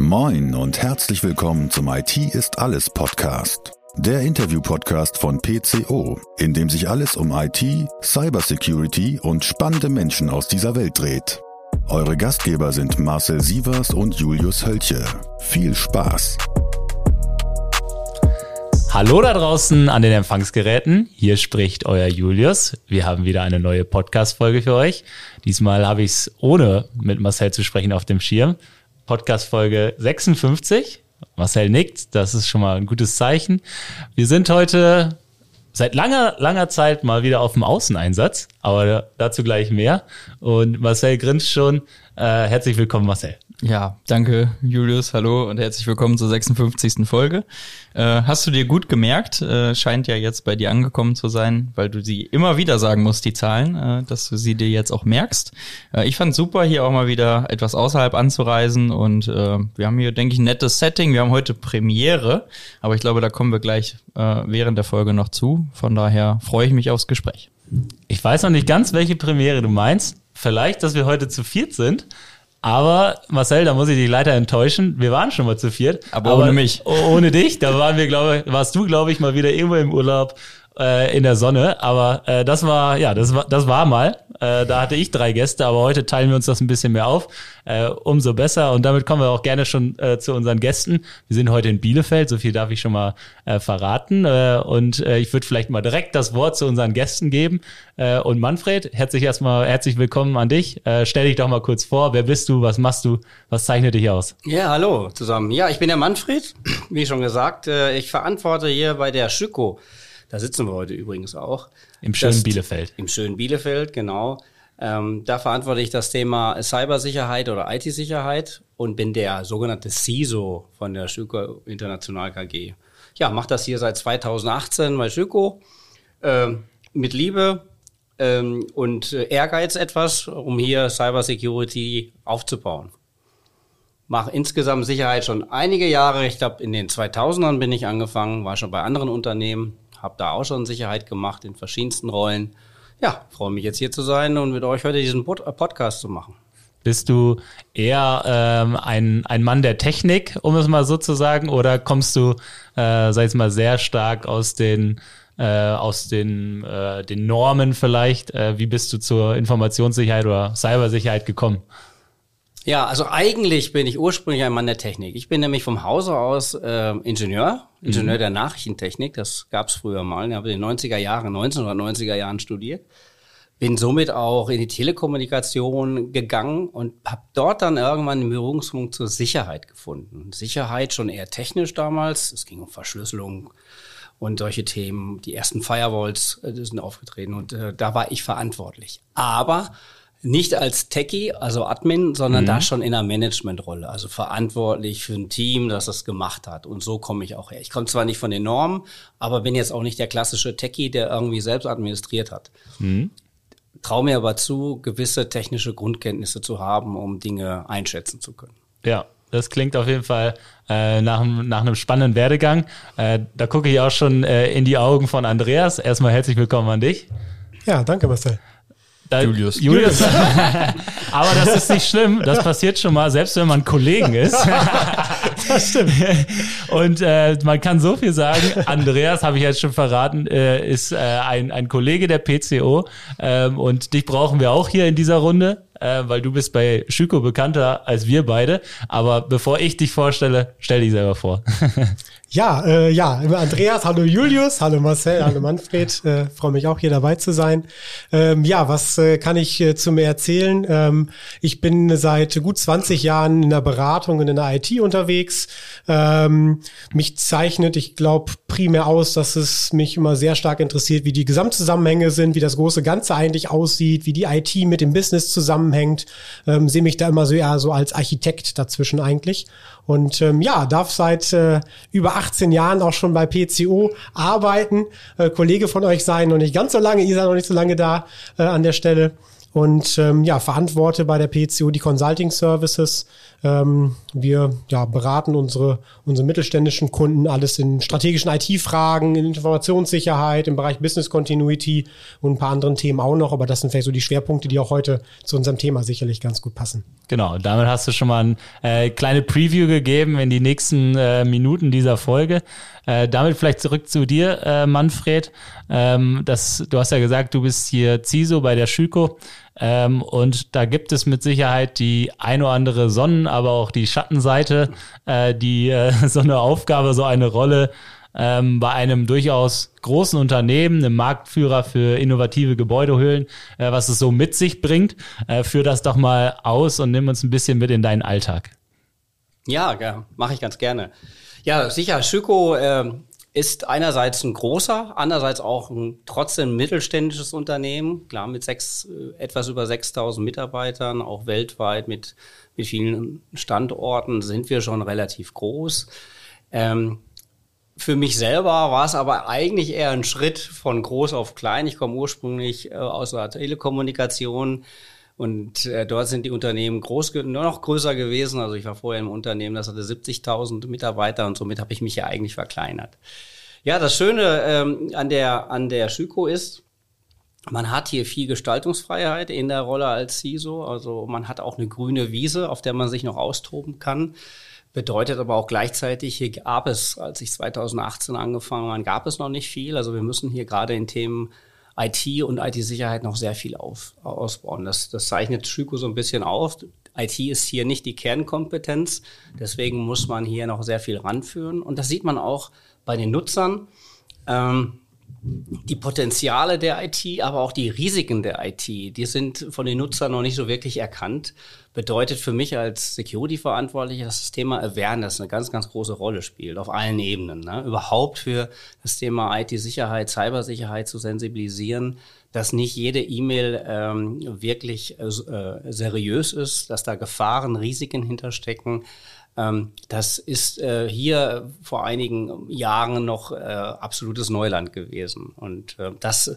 Moin und herzlich willkommen zum IT ist alles Podcast. Der Interview-Podcast von PCO, in dem sich alles um IT, Cybersecurity und spannende Menschen aus dieser Welt dreht. Eure Gastgeber sind Marcel Sievers und Julius Hölche. Viel Spaß! Hallo da draußen an den Empfangsgeräten. Hier spricht euer Julius. Wir haben wieder eine neue Podcast-Folge für euch. Diesmal habe ich es ohne mit Marcel zu sprechen auf dem Schirm. Podcast-Folge 56. Marcel nickt, das ist schon mal ein gutes Zeichen. Wir sind heute seit langer, langer Zeit mal wieder auf dem Außeneinsatz, aber dazu gleich mehr. Und Marcel grinst schon. Äh, herzlich willkommen, Marcel. Ja, danke Julius, hallo und herzlich willkommen zur 56. Folge. Äh, hast du dir gut gemerkt, äh, scheint ja jetzt bei dir angekommen zu sein, weil du sie immer wieder sagen musst, die Zahlen, äh, dass du sie dir jetzt auch merkst. Äh, ich fand super, hier auch mal wieder etwas außerhalb anzureisen und äh, wir haben hier, denke ich, ein nettes Setting. Wir haben heute Premiere, aber ich glaube, da kommen wir gleich äh, während der Folge noch zu. Von daher freue ich mich aufs Gespräch. Ich weiß noch nicht ganz, welche Premiere du meinst. Vielleicht, dass wir heute zu viert sind. Aber Marcel, da muss ich dich leider enttäuschen. Wir waren schon mal zu viert. Aber, aber ohne mich. Ohne dich. Da waren wir, glaube warst du, glaube ich, mal wieder irgendwo im Urlaub äh, in der Sonne. Aber äh, das war, ja, das war, das war mal. Äh, da hatte ich drei Gäste, aber heute teilen wir uns das ein bisschen mehr auf. Äh, umso besser. Und damit kommen wir auch gerne schon äh, zu unseren Gästen. Wir sind heute in Bielefeld, so viel darf ich schon mal äh, verraten. Äh, und äh, ich würde vielleicht mal direkt das Wort zu unseren Gästen geben. Äh, und Manfred, herzlich erstmal herzlich willkommen an dich. Äh, stell dich doch mal kurz vor. Wer bist du? Was machst du? Was zeichnet dich aus? Ja, hallo zusammen. Ja, ich bin der Manfred. Wie schon gesagt, äh, ich verantworte hier bei der Schüko da sitzen wir heute übrigens auch. Im schönen das, Bielefeld. Im schönen Bielefeld, genau. Ähm, da verantworte ich das Thema Cybersicherheit oder IT-Sicherheit und bin der sogenannte CISO von der Schüko International KG. Ja, mache das hier seit 2018 bei Schüko äh, mit Liebe ähm, und Ehrgeiz etwas, um hier Cybersecurity aufzubauen. Mache insgesamt Sicherheit schon einige Jahre. Ich glaube, in den 2000ern bin ich angefangen, war schon bei anderen Unternehmen habe da auch schon Sicherheit gemacht in verschiedensten Rollen. Ja, freue mich jetzt hier zu sein und mit euch heute diesen äh, Podcast zu machen. Bist du eher ähm, ein, ein Mann der Technik, um es mal so zu sagen, oder kommst du, äh, sag ich mal, sehr stark aus den äh, aus den, äh, den Normen vielleicht? Äh, wie bist du zur Informationssicherheit oder Cybersicherheit gekommen? Ja, also eigentlich bin ich ursprünglich ein Mann der Technik. Ich bin nämlich vom Hause aus äh, Ingenieur, Ingenieur mhm. der Nachrichtentechnik. Das gab's früher mal. Ich habe in den 90er Jahren, 1990er Jahren studiert. Bin somit auch in die Telekommunikation gegangen und habe dort dann irgendwann einen Berührungspunkt zur Sicherheit gefunden. Sicherheit schon eher technisch damals. Es ging um Verschlüsselung und solche Themen. Die ersten Firewalls äh, sind aufgetreten und äh, da war ich verantwortlich. Aber nicht als Techie, also Admin, sondern mhm. da schon in einer Managementrolle, also verantwortlich für ein Team, das das gemacht hat. Und so komme ich auch her. Ich komme zwar nicht von den Normen, aber bin jetzt auch nicht der klassische Techie, der irgendwie selbst administriert hat. Mhm. Traue mir aber zu, gewisse technische Grundkenntnisse zu haben, um Dinge einschätzen zu können. Ja, das klingt auf jeden Fall äh, nach, nach einem spannenden Werdegang. Äh, da gucke ich auch schon äh, in die Augen von Andreas. Erstmal herzlich willkommen an dich. Ja, danke Marcel. Da, Julius. Julius. Aber das ist nicht schlimm. Das passiert schon mal, selbst wenn man Kollegen ist. das stimmt. Und äh, man kann so viel sagen. Andreas, habe ich jetzt schon verraten, äh, ist äh, ein, ein Kollege der PCO. Ähm, und dich brauchen wir auch hier in dieser Runde äh, weil du bist bei Schüko bekannter als wir beide. Aber bevor ich dich vorstelle, stell dich selber vor. ja, äh, ja, Andreas, hallo Julius, hallo Marcel, hallo Manfred. Äh, Freue mich auch hier dabei zu sein. Ähm, ja, was äh, kann ich äh, zu mir erzählen? Ähm, ich bin seit gut 20 Jahren in der Beratung und in der IT unterwegs. Ähm, mich zeichnet, ich glaube, primär aus, dass es mich immer sehr stark interessiert, wie die Gesamtzusammenhänge sind, wie das große Ganze eigentlich aussieht, wie die IT mit dem Business zusammen zusammenhängt, ähm, sehe mich da immer so eher so als Architekt dazwischen eigentlich. Und ähm, ja, darf seit äh, über 18 Jahren auch schon bei PCO arbeiten, äh, Kollege von euch sein, noch nicht ganz so lange, ihr seid noch nicht so lange da äh, an der Stelle. Und ähm, ja, verantworte bei der PCO die Consulting Services. Ähm, wir ja, beraten unsere, unsere mittelständischen Kunden alles in strategischen IT-Fragen, in Informationssicherheit, im Bereich Business Continuity und ein paar anderen Themen auch noch. Aber das sind vielleicht so die Schwerpunkte, die auch heute zu unserem Thema sicherlich ganz gut passen. Genau, damit hast du schon mal eine äh, kleine Preview gegeben in die nächsten äh, Minuten dieser Folge. Äh, damit vielleicht zurück zu dir, äh, Manfred. Ähm, das, du hast ja gesagt, du bist hier CISO bei der Schüko. Ähm, und da gibt es mit Sicherheit die ein oder andere Sonnen-, aber auch die Schattenseite, äh, die äh, so eine Aufgabe, so eine Rolle ähm, bei einem durchaus großen Unternehmen, einem Marktführer für innovative Gebäudehöhlen, äh, was es so mit sich bringt. Äh, führ das doch mal aus und nimm uns ein bisschen mit in deinen Alltag. Ja, ja mache ich ganz gerne. Ja, sicher, Schüko äh, ist einerseits ein großer, andererseits auch ein trotzdem mittelständisches Unternehmen, klar mit sechs, äh, etwas über 6000 Mitarbeitern, auch weltweit mit, mit vielen Standorten sind wir schon relativ groß. Ähm, für mich selber war es aber eigentlich eher ein Schritt von groß auf klein. Ich komme ursprünglich äh, aus der Telekommunikation und äh, dort sind die Unternehmen groß, nur noch größer gewesen. Also ich war vorher im Unternehmen, das hatte 70.000 Mitarbeiter und somit habe ich mich ja eigentlich verkleinert. Ja, das Schöne ähm, an der an der Schüko ist, man hat hier viel Gestaltungsfreiheit in der Rolle als CISO. Also man hat auch eine grüne Wiese, auf der man sich noch austoben kann. Bedeutet aber auch gleichzeitig, hier gab es, als ich 2018 angefangen habe, gab es noch nicht viel. Also wir müssen hier gerade in Themen IT und IT-Sicherheit noch sehr viel auf, ausbauen. Das, das zeichnet Schüko so ein bisschen auf. IT ist hier nicht die Kernkompetenz. Deswegen muss man hier noch sehr viel ranführen. Und das sieht man auch bei den Nutzern. Ähm, die Potenziale der IT, aber auch die Risiken der IT, die sind von den Nutzern noch nicht so wirklich erkannt. Bedeutet für mich als Security-Verantwortlicher, dass das Thema Awareness eine ganz, ganz große Rolle spielt, auf allen Ebenen. Ne? Überhaupt für das Thema IT-Sicherheit, Cybersicherheit zu sensibilisieren, dass nicht jede E-Mail ähm, wirklich äh, seriös ist, dass da Gefahren, Risiken hinterstecken das ist äh, hier vor einigen Jahren noch äh, absolutes Neuland gewesen. Und äh, das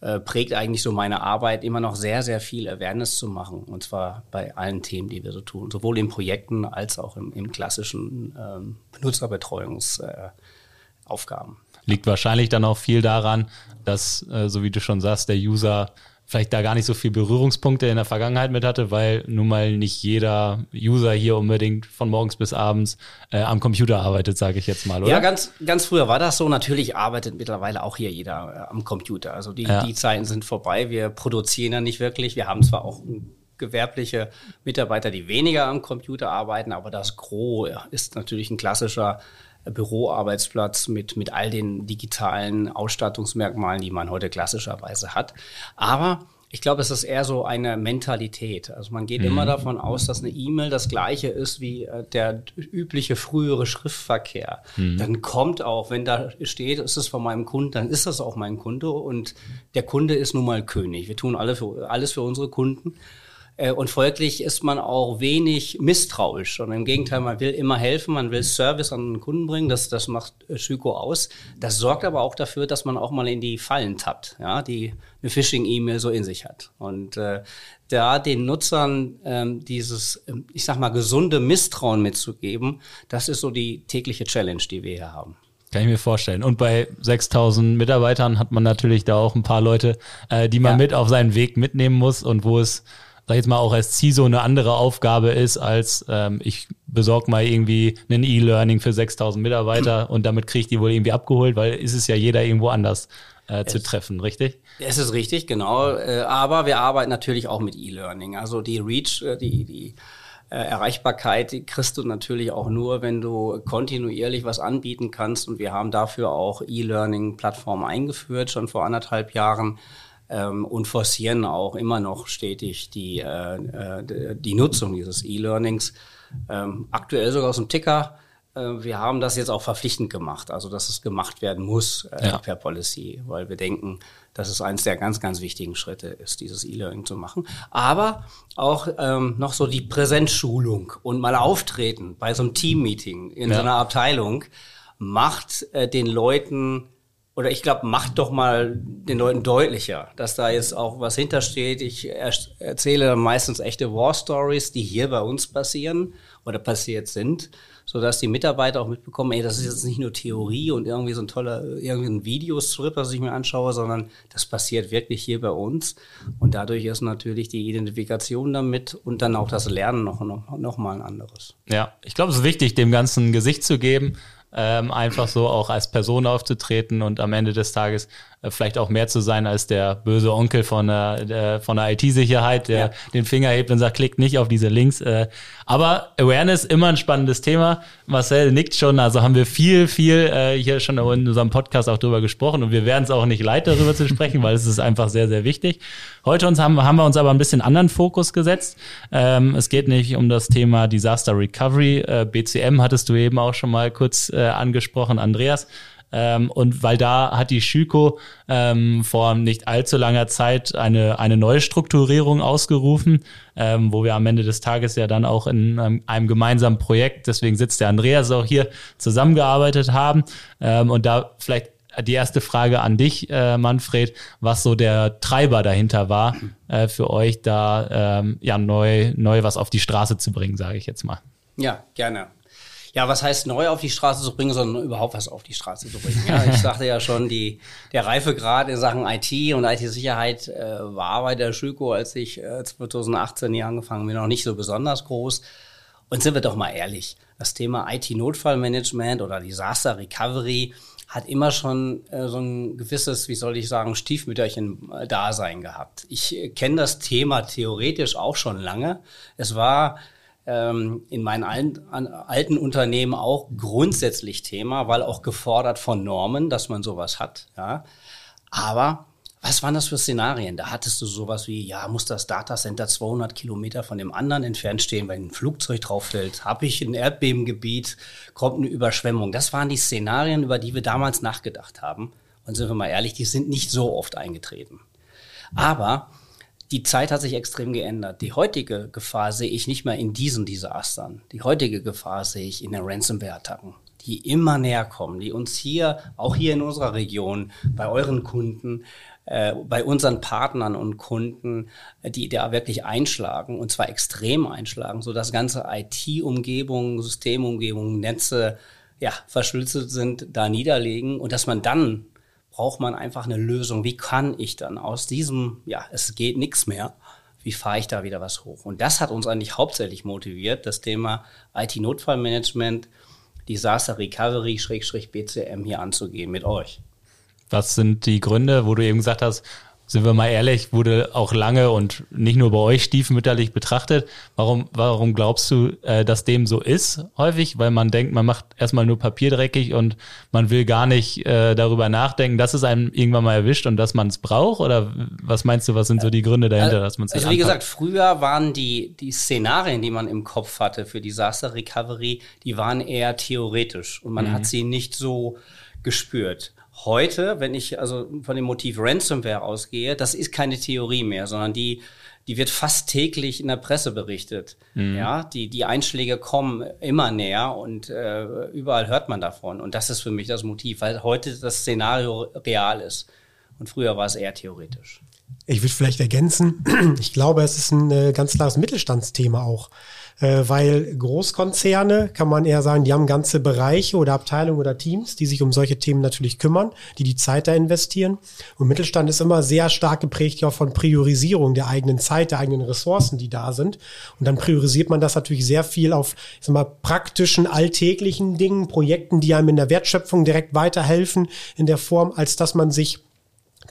äh, prägt eigentlich so meine Arbeit, immer noch sehr, sehr viel Awareness zu machen. Und zwar bei allen Themen, die wir so tun, sowohl in Projekten als auch im, im klassischen ähm, Benutzerbetreuungsaufgaben. Liegt wahrscheinlich dann auch viel daran, dass, äh, so wie du schon sagst, der User vielleicht da gar nicht so viel Berührungspunkte in der Vergangenheit mit hatte, weil nun mal nicht jeder User hier unbedingt von morgens bis abends äh, am Computer arbeitet, sage ich jetzt mal, oder? Ja, ganz, ganz früher war das so. Natürlich arbeitet mittlerweile auch hier jeder äh, am Computer. Also die, ja. die Zeiten sind vorbei. Wir produzieren ja nicht wirklich. Wir haben zwar auch gewerbliche Mitarbeiter, die weniger am Computer arbeiten, aber das Gros ist natürlich ein klassischer Büroarbeitsplatz mit, mit all den digitalen Ausstattungsmerkmalen, die man heute klassischerweise hat. Aber ich glaube, es ist eher so eine Mentalität. Also man geht mhm. immer davon aus, dass eine E-Mail das gleiche ist wie äh, der übliche frühere Schriftverkehr. Mhm. Dann kommt auch, wenn da steht, ist es von meinem Kunden, dann ist das auch mein Kunde und der Kunde ist nun mal König. Wir tun alle für, alles für unsere Kunden. Äh, und folglich ist man auch wenig misstrauisch. Und im Gegenteil, man will immer helfen, man will Service an den Kunden bringen. Das, das macht Schüko aus. Das sorgt aber auch dafür, dass man auch mal in die Fallen tappt, ja, die eine Phishing-E-Mail so in sich hat. Und äh, da den Nutzern ähm, dieses, ähm, ich sag mal, gesunde Misstrauen mitzugeben, das ist so die tägliche Challenge, die wir hier haben. Kann ich mir vorstellen. Und bei 6000 Mitarbeitern hat man natürlich da auch ein paar Leute, äh, die man ja. mit auf seinen Weg mitnehmen muss und wo es sag jetzt mal, auch als CISO eine andere Aufgabe ist, als ähm, ich besorge mal irgendwie ein E-Learning für 6000 Mitarbeiter und damit kriege ich die wohl irgendwie abgeholt, weil ist es ja jeder irgendwo anders äh, zu treffen, richtig? Es ist richtig, genau. Äh, aber wir arbeiten natürlich auch mit E-Learning. Also die Reach, äh, die, die äh, Erreichbarkeit die kriegst du natürlich auch nur, wenn du kontinuierlich was anbieten kannst. Und wir haben dafür auch E-Learning-Plattformen eingeführt, schon vor anderthalb Jahren ähm, und forcieren auch immer noch stetig die, äh, äh die Nutzung dieses E-Learnings. Ähm, aktuell sogar aus dem Ticker. Äh, wir haben das jetzt auch verpflichtend gemacht, also dass es gemacht werden muss äh, ja. per Policy, weil wir denken, dass es eines der ganz, ganz wichtigen Schritte ist, dieses E-Learning zu machen. Aber auch ähm, noch so die Präsenzschulung und mal auftreten bei so einem Team-Meeting in ja. so einer Abteilung macht äh, den Leuten oder ich glaube, macht doch mal den Leuten deutlicher, dass da jetzt auch was hintersteht. Ich er erzähle meistens echte War Stories, die hier bei uns passieren oder passiert sind, so dass die Mitarbeiter auch mitbekommen, ey, das ist jetzt nicht nur Theorie und irgendwie so ein toller irgendwie ein Videostrip, was ich mir anschaue, sondern das passiert wirklich hier bei uns und dadurch ist natürlich die Identifikation damit und dann auch das Lernen noch noch, noch mal ein anderes. Ja, ich glaube, es ist wichtig, dem ganzen Gesicht zu geben ähm, einfach so auch als Person aufzutreten und am Ende des Tages vielleicht auch mehr zu sein als der böse Onkel von der, der von der IT-Sicherheit, der ja. den Finger hebt und sagt, klickt nicht auf diese Links. Äh, aber Awareness immer ein spannendes Thema. Marcel nickt schon, also haben wir viel, viel äh, hier schon in unserem Podcast auch drüber gesprochen und wir werden es auch nicht leid, darüber zu sprechen, weil es ist einfach sehr, sehr wichtig. Heute uns haben, haben wir uns aber ein bisschen anderen Fokus gesetzt. Ähm, es geht nicht um das Thema Disaster Recovery. Äh, BCM hattest du eben auch schon mal kurz äh, angesprochen, Andreas. Ähm, und weil da hat die Schüko ähm, vor nicht allzu langer Zeit eine, eine Neustrukturierung ausgerufen, ähm, wo wir am Ende des Tages ja dann auch in einem, einem gemeinsamen Projekt, deswegen sitzt der Andreas auch hier, zusammengearbeitet haben. Ähm, und da vielleicht die erste Frage an dich, äh, Manfred, was so der Treiber dahinter war, äh, für euch da ähm, ja neu, neu was auf die Straße zu bringen, sage ich jetzt mal. Ja, gerne ja, was heißt neu auf die Straße zu bringen, sondern überhaupt was auf die Straße zu bringen. Ja, ich sagte ja schon, die, der Reifegrad in Sachen IT und IT-Sicherheit äh, war bei der Schüko, als ich äh, 2018 hier angefangen bin, noch nicht so besonders groß. Und sind wir doch mal ehrlich, das Thema IT-Notfallmanagement oder Disaster Recovery hat immer schon äh, so ein gewisses, wie soll ich sagen, Stiefmütterchen-Dasein gehabt. Ich äh, kenne das Thema theoretisch auch schon lange. Es war in meinen alten, Unternehmen auch grundsätzlich Thema, weil auch gefordert von Normen, dass man sowas hat. Ja. Aber was waren das für Szenarien? Da hattest du sowas wie, ja, muss das Datacenter 200 Kilometer von dem anderen entfernt stehen, weil ein Flugzeug drauf fällt? Habe ich ein Erdbebengebiet? Kommt eine Überschwemmung? Das waren die Szenarien, über die wir damals nachgedacht haben. Und sind wir mal ehrlich, die sind nicht so oft eingetreten. Aber die Zeit hat sich extrem geändert. Die heutige Gefahr sehe ich nicht mehr in diesen Desastern. Die heutige Gefahr sehe ich in den Ransomware-Attacken, die immer näher kommen, die uns hier, auch hier in unserer Region, bei euren Kunden, äh, bei unseren Partnern und Kunden, die da wirklich einschlagen und zwar extrem einschlagen, so dass ganze IT-Umgebungen, Systemumgebungen, Netze ja, verschlüsselt sind, da niederlegen und dass man dann braucht man einfach eine Lösung. Wie kann ich dann aus diesem, ja, es geht nichts mehr, wie fahre ich da wieder was hoch? Und das hat uns eigentlich hauptsächlich motiviert, das Thema IT-Notfallmanagement, Disaster Recovery, Schrägstrich BCM hier anzugehen mit euch. Was sind die Gründe, wo du eben gesagt hast, sind wir mal ehrlich, wurde auch lange und nicht nur bei euch stiefmütterlich betrachtet. Warum, warum glaubst du, äh, dass dem so ist häufig? Weil man denkt, man macht erstmal nur Papier dreckig und man will gar nicht äh, darüber nachdenken, dass es einem irgendwann mal erwischt und dass man es braucht? Oder was meinst du, was sind so die Gründe dahinter, also, dass man es Also wie anpackt? gesagt, früher waren die, die Szenarien, die man im Kopf hatte für Disaster Recovery, die waren eher theoretisch und man mhm. hat sie nicht so gespürt heute, wenn ich also von dem Motiv Ransomware ausgehe, das ist keine Theorie mehr, sondern die, die wird fast täglich in der Presse berichtet. Mhm. Ja, die, die Einschläge kommen immer näher und äh, überall hört man davon. Und das ist für mich das Motiv, weil heute das Szenario real ist. Und früher war es eher theoretisch. Ich würde vielleicht ergänzen, ich glaube, es ist ein äh, ganz klares Mittelstandsthema auch äh, weil Großkonzerne, kann man eher sagen, die haben ganze Bereiche oder Abteilungen oder Teams, die sich um solche Themen natürlich kümmern, die die Zeit da investieren. Und Mittelstand ist immer sehr stark geprägt ja von Priorisierung der eigenen Zeit, der eigenen Ressourcen, die da sind. Und dann priorisiert man das natürlich sehr viel auf ich sag mal, praktischen, alltäglichen Dingen, Projekten, die einem in der Wertschöpfung direkt weiterhelfen in der Form, als dass man sich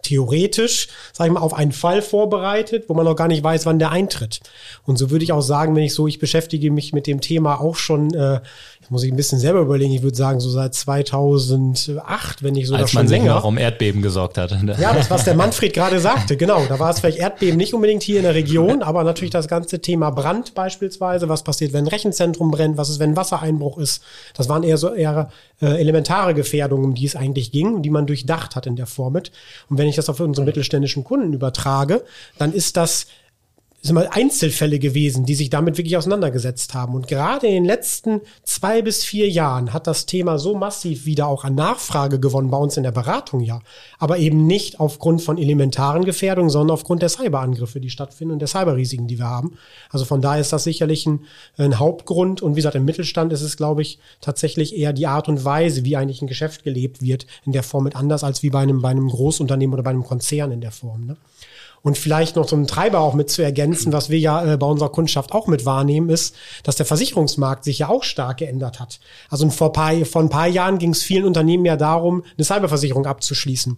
theoretisch, sag ich mal, auf einen Fall vorbereitet, wo man noch gar nicht weiß, wann der eintritt. Und so würde ich auch sagen, wenn ich so, ich beschäftige mich mit dem Thema auch schon, äh, muss ich ein bisschen selber überlegen, ich würde sagen, so seit 2008, wenn nicht sogar Als schon man länger. Sich noch um Erdbeben gesorgt hat. Ja, das, was der Manfred gerade sagte, genau. Da war es vielleicht Erdbeben nicht unbedingt hier in der Region, aber natürlich das ganze Thema Brand beispielsweise. Was passiert, wenn ein Rechenzentrum brennt? Was ist, wenn Wassereinbruch ist? Das waren eher so eher äh, elementare Gefährdungen, um die es eigentlich ging und die man durchdacht hat in der Form mit. Und wenn ich das auf unsere mittelständischen Kunden übertrage, dann ist das sind mal Einzelfälle gewesen, die sich damit wirklich auseinandergesetzt haben. Und gerade in den letzten zwei bis vier Jahren hat das Thema so massiv wieder auch an Nachfrage gewonnen bei uns in der Beratung, ja. Aber eben nicht aufgrund von elementaren Gefährdungen, sondern aufgrund der Cyberangriffe, die stattfinden und der Cyberrisiken, die wir haben. Also von daher ist das sicherlich ein, ein Hauptgrund. Und wie gesagt, im Mittelstand ist es, glaube ich, tatsächlich eher die Art und Weise, wie eigentlich ein Geschäft gelebt wird, in der Form mit anders als wie bei einem, bei einem Großunternehmen oder bei einem Konzern in der Form. Ne? Und vielleicht noch so einen Treiber auch mit zu ergänzen, was wir ja äh, bei unserer Kundschaft auch mit wahrnehmen, ist, dass der Versicherungsmarkt sich ja auch stark geändert hat. Also vor, paar, vor ein paar Jahren ging es vielen Unternehmen ja darum, eine Cyberversicherung abzuschließen.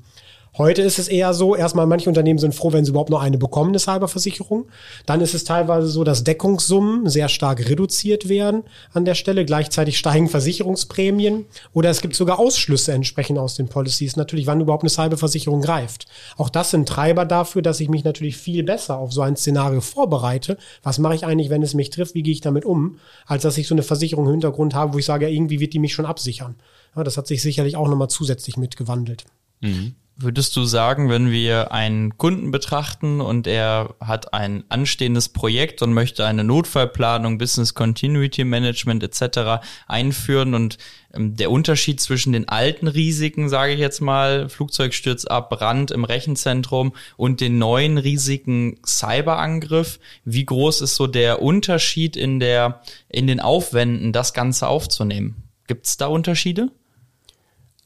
Heute ist es eher so, erstmal manche Unternehmen sind froh, wenn sie überhaupt noch eine bekommen, eine Cyberversicherung. Dann ist es teilweise so, dass Deckungssummen sehr stark reduziert werden an der Stelle. Gleichzeitig steigen Versicherungsprämien oder es gibt sogar Ausschlüsse entsprechend aus den Policies. Natürlich, wann überhaupt eine Cyberversicherung greift. Auch das sind Treiber dafür, dass ich mich natürlich viel besser auf so ein Szenario vorbereite. Was mache ich eigentlich, wenn es mich trifft? Wie gehe ich damit um? Als dass ich so eine Versicherung im Hintergrund habe, wo ich sage, irgendwie wird die mich schon absichern. Ja, das hat sich sicherlich auch nochmal zusätzlich mitgewandelt. Mhm. Würdest du sagen, wenn wir einen Kunden betrachten und er hat ein anstehendes Projekt und möchte eine Notfallplanung, Business Continuity Management etc. einführen und ähm, der Unterschied zwischen den alten Risiken, sage ich jetzt mal, Flugzeugsturz ab, Brand im Rechenzentrum und den neuen Risiken Cyberangriff, wie groß ist so der Unterschied in der in den Aufwänden, das Ganze aufzunehmen? Gibt es da Unterschiede?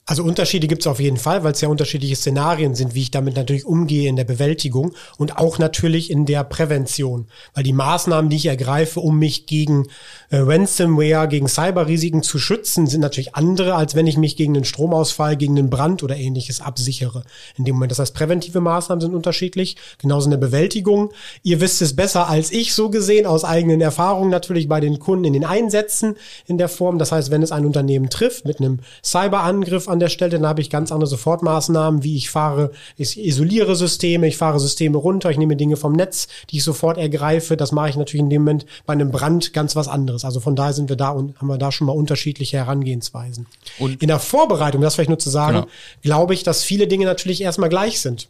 Also Unterschiede gibt es auf jeden Fall, weil es ja unterschiedliche Szenarien sind, wie ich damit natürlich umgehe in der Bewältigung und auch natürlich in der Prävention. Weil die Maßnahmen, die ich ergreife, um mich gegen äh, Ransomware, gegen Cyberrisiken zu schützen, sind natürlich andere, als wenn ich mich gegen einen Stromausfall, gegen einen Brand oder ähnliches absichere. In dem Moment. Das heißt, präventive Maßnahmen sind unterschiedlich, genauso in der Bewältigung. Ihr wisst es besser als ich so gesehen, aus eigenen Erfahrungen natürlich bei den Kunden in den Einsätzen in der Form. Das heißt, wenn es ein Unternehmen trifft mit einem Cyberangriff an der Stelle, dann habe ich ganz andere Sofortmaßnahmen, wie ich fahre, ich isoliere Systeme, ich fahre Systeme runter, ich nehme Dinge vom Netz, die ich sofort ergreife. Das mache ich natürlich in dem Moment bei einem Brand ganz was anderes. Also von daher sind wir da und haben wir da schon mal unterschiedliche Herangehensweisen. Und in der Vorbereitung, das vielleicht nur zu sagen, genau. glaube ich, dass viele Dinge natürlich erstmal gleich sind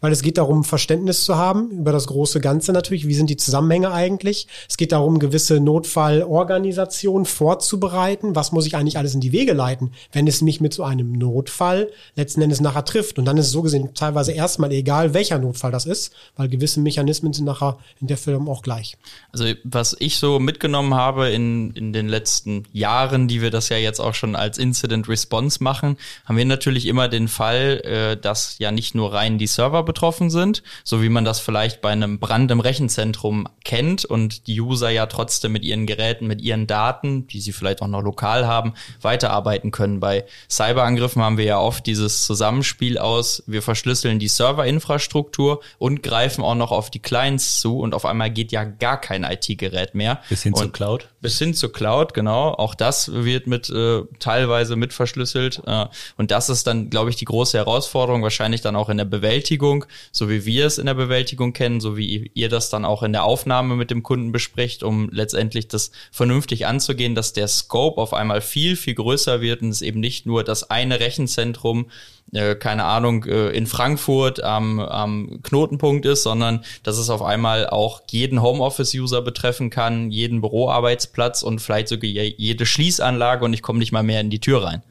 weil es geht darum, Verständnis zu haben über das große Ganze natürlich. Wie sind die Zusammenhänge eigentlich? Es geht darum, gewisse Notfallorganisationen vorzubereiten. Was muss ich eigentlich alles in die Wege leiten, wenn es mich mit so einem Notfall letzten Endes nachher trifft? Und dann ist es so gesehen teilweise erstmal egal, welcher Notfall das ist, weil gewisse Mechanismen sind nachher in der Film auch gleich. Also was ich so mitgenommen habe in, in den letzten Jahren, die wir das ja jetzt auch schon als Incident Response machen, haben wir natürlich immer den Fall, äh, dass ja nicht nur rein die Server betroffen sind, so wie man das vielleicht bei einem Brand im Rechenzentrum kennt und die User ja trotzdem mit ihren Geräten, mit ihren Daten, die sie vielleicht auch noch lokal haben, weiterarbeiten können. Bei Cyberangriffen haben wir ja oft dieses Zusammenspiel aus, wir verschlüsseln die Serverinfrastruktur und greifen auch noch auf die Clients zu und auf einmal geht ja gar kein IT-Gerät mehr. Bis hin und zur Cloud. Bis hin zur Cloud, genau. Auch das wird mit äh, teilweise mit verschlüsselt. Äh, und das ist dann, glaube ich, die große Herausforderung, wahrscheinlich dann auch in der Bewältigung so wie wir es in der Bewältigung kennen, so wie ihr das dann auch in der Aufnahme mit dem Kunden bespricht, um letztendlich das vernünftig anzugehen, dass der Scope auf einmal viel, viel größer wird und es eben nicht nur das eine Rechenzentrum äh, keine Ahnung, äh, in Frankfurt am, am Knotenpunkt ist, sondern dass es auf einmal auch jeden Homeoffice-User betreffen kann, jeden Büroarbeitsplatz und vielleicht sogar jede Schließanlage und ich komme nicht mal mehr in die Tür rein.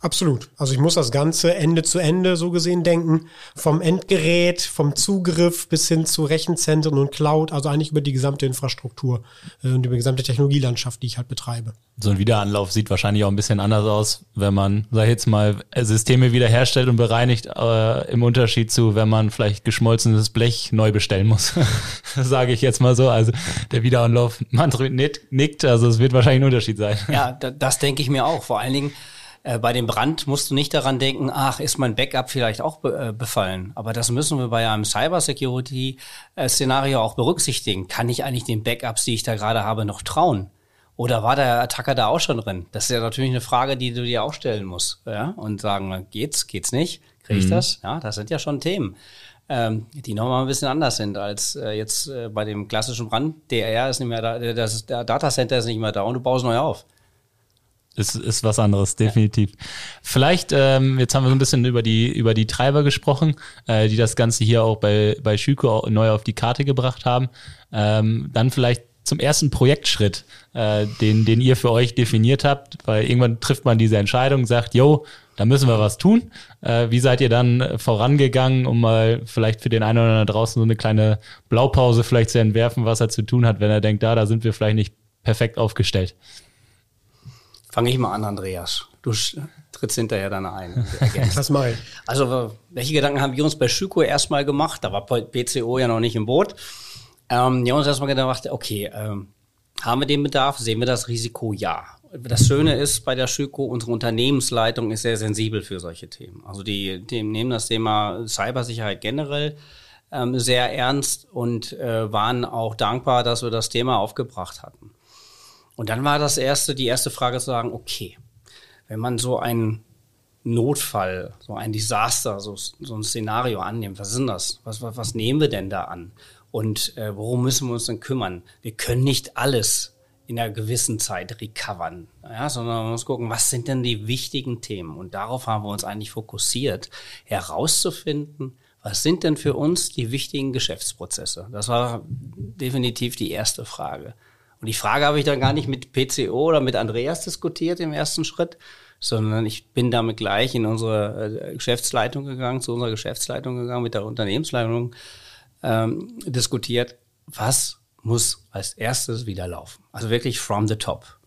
Absolut. Also ich muss das Ganze Ende zu Ende so gesehen denken. Vom Endgerät, vom Zugriff bis hin zu Rechenzentren und Cloud, also eigentlich über die gesamte Infrastruktur äh, und über die gesamte Technologielandschaft, die ich halt betreibe. So ein Wiederanlauf sieht wahrscheinlich auch ein bisschen anders aus, wenn man, sag ich jetzt mal, Systeme wiederherstellt und bereinigt, äh, im Unterschied zu, wenn man vielleicht geschmolzenes Blech neu bestellen muss. Sage ich jetzt mal so. Also der Wiederanlauf, Manfred nickt, also es wird wahrscheinlich ein Unterschied sein. Ja, das denke ich mir auch. Vor allen Dingen, äh, bei dem Brand musst du nicht daran denken, ach, ist mein Backup vielleicht auch be äh, befallen. Aber das müssen wir bei einem Cybersecurity-Szenario auch berücksichtigen. Kann ich eigentlich den Backups, die ich da gerade habe, noch trauen? Oder war der Attacker da auch schon drin? Das ist ja natürlich eine Frage, die du dir auch stellen musst. Ja? Und sagen, geht's, geht's nicht? Krieg ich mhm. das? Ja, das sind ja schon Themen, ähm, die nochmal ein bisschen anders sind als äh, jetzt äh, bei dem klassischen Brand. DR ist nicht mehr da, das, der Datacenter ist nicht mehr da und du baust neu auf. Ist, ist was anderes, definitiv. Vielleicht, ähm, jetzt haben wir so ein bisschen über die, über die Treiber gesprochen, äh, die das Ganze hier auch bei, bei Schüko neu auf die Karte gebracht haben. Ähm, dann vielleicht zum ersten Projektschritt, äh, den, den ihr für euch definiert habt, weil irgendwann trifft man diese Entscheidung, sagt, yo, da müssen wir was tun. Äh, wie seid ihr dann vorangegangen, um mal vielleicht für den einen oder anderen draußen so eine kleine Blaupause vielleicht zu entwerfen, was er zu tun hat, wenn er denkt, da, da sind wir vielleicht nicht perfekt aufgestellt? Fange ich mal an, Andreas. Du trittst hinterher dann ein. Was mache ich? Also, welche Gedanken haben wir uns bei Schüko erstmal gemacht? Da war PCO ja noch nicht im Boot. Ähm, wir haben uns erstmal gedacht, okay, ähm, haben wir den Bedarf? Sehen wir das Risiko? Ja. Das Schöne ist bei der Schüko, unsere Unternehmensleitung ist sehr sensibel für solche Themen. Also die, die nehmen das Thema Cybersicherheit generell ähm, sehr ernst und äh, waren auch dankbar, dass wir das Thema aufgebracht hatten. Und dann war das erste, die erste Frage zu sagen, okay, wenn man so einen Notfall, so ein Desaster, so, so ein Szenario annimmt, was denn das? Was, was, was nehmen wir denn da an? Und äh, worum müssen wir uns denn kümmern? Wir können nicht alles in einer gewissen Zeit recovern, ja, sondern man muss gucken, was sind denn die wichtigen Themen? Und darauf haben wir uns eigentlich fokussiert, herauszufinden, was sind denn für uns die wichtigen Geschäftsprozesse? Das war definitiv die erste Frage. Und die Frage habe ich dann gar nicht mit PCO oder mit Andreas diskutiert im ersten Schritt, sondern ich bin damit gleich in unsere äh, Geschäftsleitung gegangen, zu unserer Geschäftsleitung gegangen, mit der Unternehmensleitung ähm, diskutiert, was muss als erstes wieder laufen. Also wirklich from the top.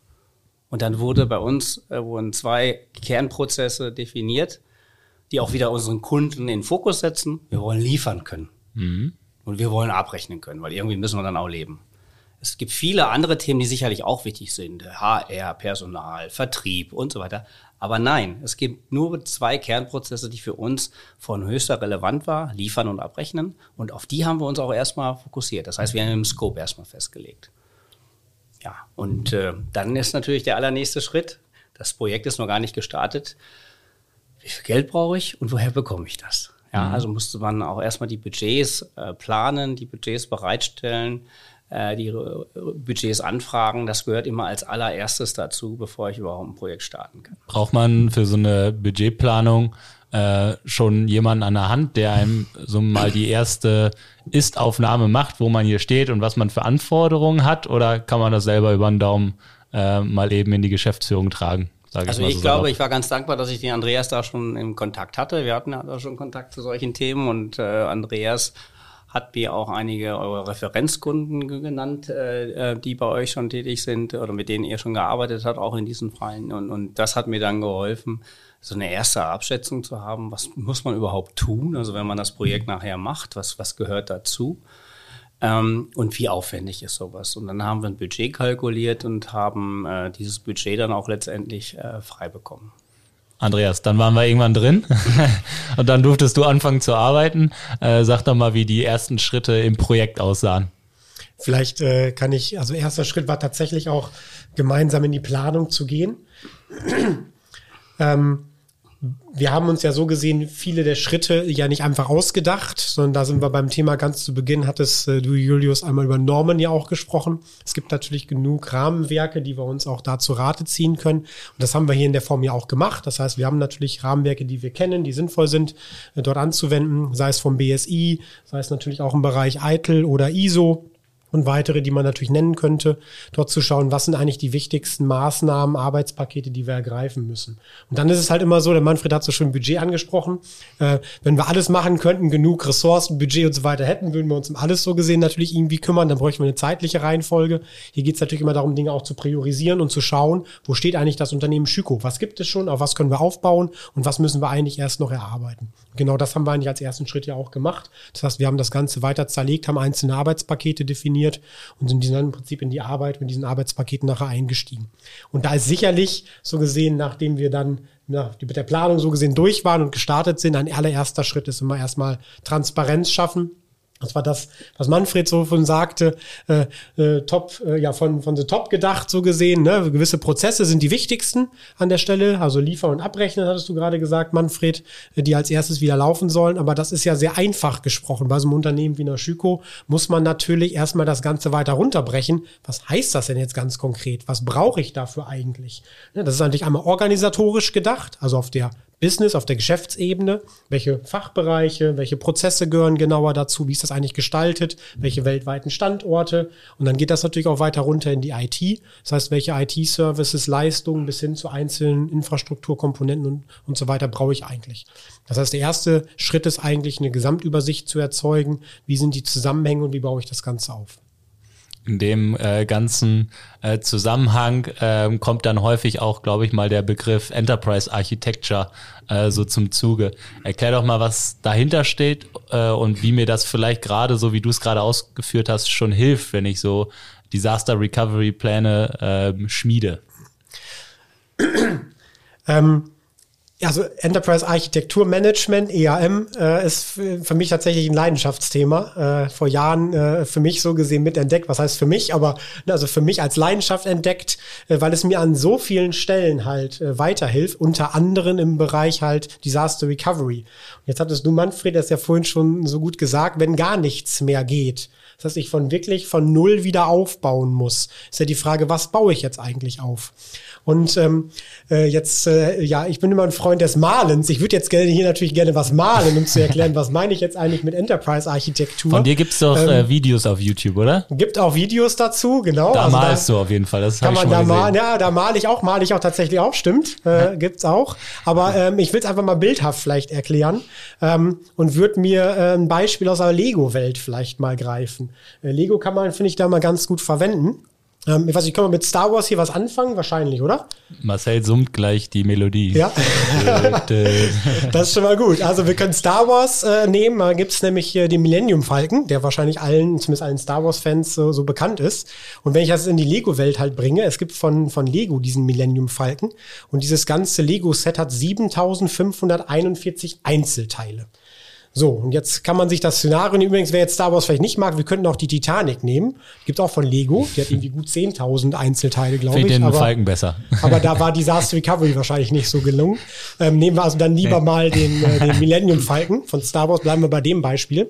Und dann wurde bei uns äh, wurden zwei Kernprozesse definiert, die auch wieder unseren Kunden in den Fokus setzen. Wir wollen liefern können. Mhm. Und wir wollen abrechnen können, weil irgendwie müssen wir dann auch leben. Es gibt viele andere Themen, die sicherlich auch wichtig sind. HR, Personal, Vertrieb und so weiter. Aber nein, es gibt nur zwei Kernprozesse, die für uns von höchster Relevanz war, liefern und abrechnen. Und auf die haben wir uns auch erstmal fokussiert. Das heißt, wir haben im Scope erstmal festgelegt. Ja, und äh, dann ist natürlich der allernächste Schritt. Das Projekt ist noch gar nicht gestartet. Wie viel Geld brauche ich und woher bekomme ich das? Ja, mhm. also musste man auch erstmal die Budgets äh, planen, die Budgets bereitstellen die Budgets anfragen. Das gehört immer als allererstes dazu, bevor ich überhaupt ein Projekt starten kann. Braucht man für so eine Budgetplanung äh, schon jemanden an der Hand, der einem so mal die erste Ist-Aufnahme macht, wo man hier steht und was man für Anforderungen hat? Oder kann man das selber über den Daumen äh, mal eben in die Geschäftsführung tragen? also ich, ich so glaube, ich war ganz dankbar, dass ich den Andreas da schon im Kontakt hatte. Wir hatten ja da schon Kontakt zu solchen Themen und äh, Andreas hat mir auch einige eurer Referenzkunden genannt, äh, äh, die bei euch schon tätig sind oder mit denen ihr schon gearbeitet habt, auch in diesen Fallen. Und, und das hat mir dann geholfen, so eine erste Abschätzung zu haben, was muss man überhaupt tun, also wenn man das Projekt nachher macht, was, was gehört dazu ähm, und wie aufwendig ist sowas. Und dann haben wir ein Budget kalkuliert und haben äh, dieses Budget dann auch letztendlich äh, frei bekommen. Andreas, dann waren wir irgendwann drin und dann durftest du anfangen zu arbeiten. Äh, sag doch mal, wie die ersten Schritte im Projekt aussahen. Vielleicht äh, kann ich, also erster Schritt war tatsächlich auch gemeinsam in die Planung zu gehen. ähm, wir haben uns ja so gesehen viele der Schritte ja nicht einfach ausgedacht, sondern da sind wir beim Thema ganz zu Beginn, hattest äh, du, Julius, einmal über Normen ja auch gesprochen. Es gibt natürlich genug Rahmenwerke, die wir uns auch da zu Rate ziehen können. Und das haben wir hier in der Form ja auch gemacht. Das heißt, wir haben natürlich Rahmenwerke, die wir kennen, die sinnvoll sind, äh, dort anzuwenden, sei es vom BSI, sei es natürlich auch im Bereich ITIL oder ISO und weitere, die man natürlich nennen könnte, dort zu schauen, was sind eigentlich die wichtigsten Maßnahmen, Arbeitspakete, die wir ergreifen müssen. Und dann ist es halt immer so, der Manfred hat so schön Budget angesprochen, äh, wenn wir alles machen könnten, genug Ressourcen, Budget und so weiter hätten, würden wir uns um alles so gesehen natürlich irgendwie kümmern, dann bräuchten wir eine zeitliche Reihenfolge. Hier geht es natürlich immer darum, Dinge auch zu priorisieren und zu schauen, wo steht eigentlich das Unternehmen Schüko, was gibt es schon, auf was können wir aufbauen und was müssen wir eigentlich erst noch erarbeiten. Genau das haben wir eigentlich als ersten Schritt ja auch gemacht. Das heißt, wir haben das Ganze weiter zerlegt, haben einzelne Arbeitspakete definiert, definiert und sind dann im Prinzip in die Arbeit mit diesen Arbeitspaketen nachher eingestiegen. Und da ist sicherlich so gesehen, nachdem wir dann nach, mit der Planung so gesehen durch waren und gestartet sind, ein allererster Schritt ist immer erstmal Transparenz schaffen Das war das, was Manfred so von sagte, äh, äh, top, äh, ja, von, von the top gedacht, so gesehen. Ne? Gewisse Prozesse sind die wichtigsten an der Stelle. Also liefern und abrechnen, hattest du gerade gesagt, Manfred, äh, die als erstes wieder laufen sollen. Aber das ist ja sehr einfach gesprochen. Bei so einem Unternehmen wie einer Schüko muss man natürlich erstmal das Ganze weiter runterbrechen. Was heißt das denn jetzt ganz konkret? Was brauche ich dafür eigentlich? Ne, das ist natürlich einmal organisatorisch gedacht, also auf der Business, auf der Geschäftsebene, welche Fachbereiche, welche Prozesse gehören genauer dazu, wie ist das eigentlich gestaltet, welche weltweiten Standorte? Und dann geht das natürlich auch weiter runter in die IT, das heißt, welche IT-Services, Leistungen bis hin zu einzelnen Infrastrukturkomponenten und, und so weiter brauche ich eigentlich. Das heißt, der erste Schritt ist eigentlich eine Gesamtübersicht zu erzeugen, wie sind die Zusammenhänge und wie baue ich das Ganze auf in dem äh, ganzen äh, Zusammenhang äh, kommt dann häufig auch, glaube ich, mal der Begriff Enterprise Architecture äh, so zum Zuge. Erklär doch mal, was dahinter steht äh, und wie mir das vielleicht gerade, so wie du es gerade ausgeführt hast, schon hilft, wenn ich so Disaster Recovery Pläne äh, schmiede. Ähm, also Enterprise Architektur Management, EAM, äh, ist für mich tatsächlich ein Leidenschaftsthema. Äh, vor Jahren äh, für mich so gesehen mitentdeckt. Was heißt für mich? Aber ne, also für mich als Leidenschaft entdeckt, äh, weil es mir an so vielen Stellen halt äh, weiterhilft, unter anderem im Bereich halt Disaster Recovery. Und jetzt hattest du, Manfred, das ja vorhin schon so gut gesagt, wenn gar nichts mehr geht. Das heißt, ich von wirklich von null wieder aufbauen muss. Ist ja die Frage, was baue ich jetzt eigentlich auf? Und ähm, äh, jetzt, äh, ja, ich bin immer ein Freund des Malens. Ich würde jetzt gerne hier natürlich gerne was malen, um zu erklären, was meine ich jetzt eigentlich mit Enterprise-Architektur. Von dir gibt's doch ähm, äh, Videos auf YouTube, oder? Gibt auch Videos dazu, genau. Da also malst da, du auf jeden Fall. Das kann man da malen. Ja, da male ich auch, male ich auch tatsächlich auch, stimmt. Äh, gibt's auch. Aber ähm, ich will es einfach mal bildhaft vielleicht erklären ähm, und würde mir äh, ein Beispiel aus der Lego-Welt vielleicht mal greifen. Äh, Lego kann man, finde ich, da mal ganz gut verwenden. Ähm, ich weiß nicht, können wir mit Star Wars hier was anfangen? Wahrscheinlich, oder? Marcel summt gleich die Melodie. Ja. das ist schon mal gut. Also wir können Star Wars äh, nehmen. Da gibt's nämlich hier den Millennium Falcon, der wahrscheinlich allen, zumindest allen Star Wars-Fans so, so bekannt ist. Und wenn ich das in die Lego-Welt halt bringe, es gibt von, von Lego diesen Millennium Falcon. Und dieses ganze Lego-Set hat 7541 Einzelteile. So, und jetzt kann man sich das Szenario, übrigens, wer jetzt Star Wars vielleicht nicht mag, wir könnten auch die Titanic nehmen. Gibt auch von Lego. Die hat irgendwie gut 10.000 Einzelteile, glaube ich. den aber, Falken besser. Aber da war Disaster Recovery wahrscheinlich nicht so gelungen. Ähm, nehmen wir also dann lieber nee. mal den, äh, den Millennium Falken von Star Wars. Bleiben wir bei dem Beispiel.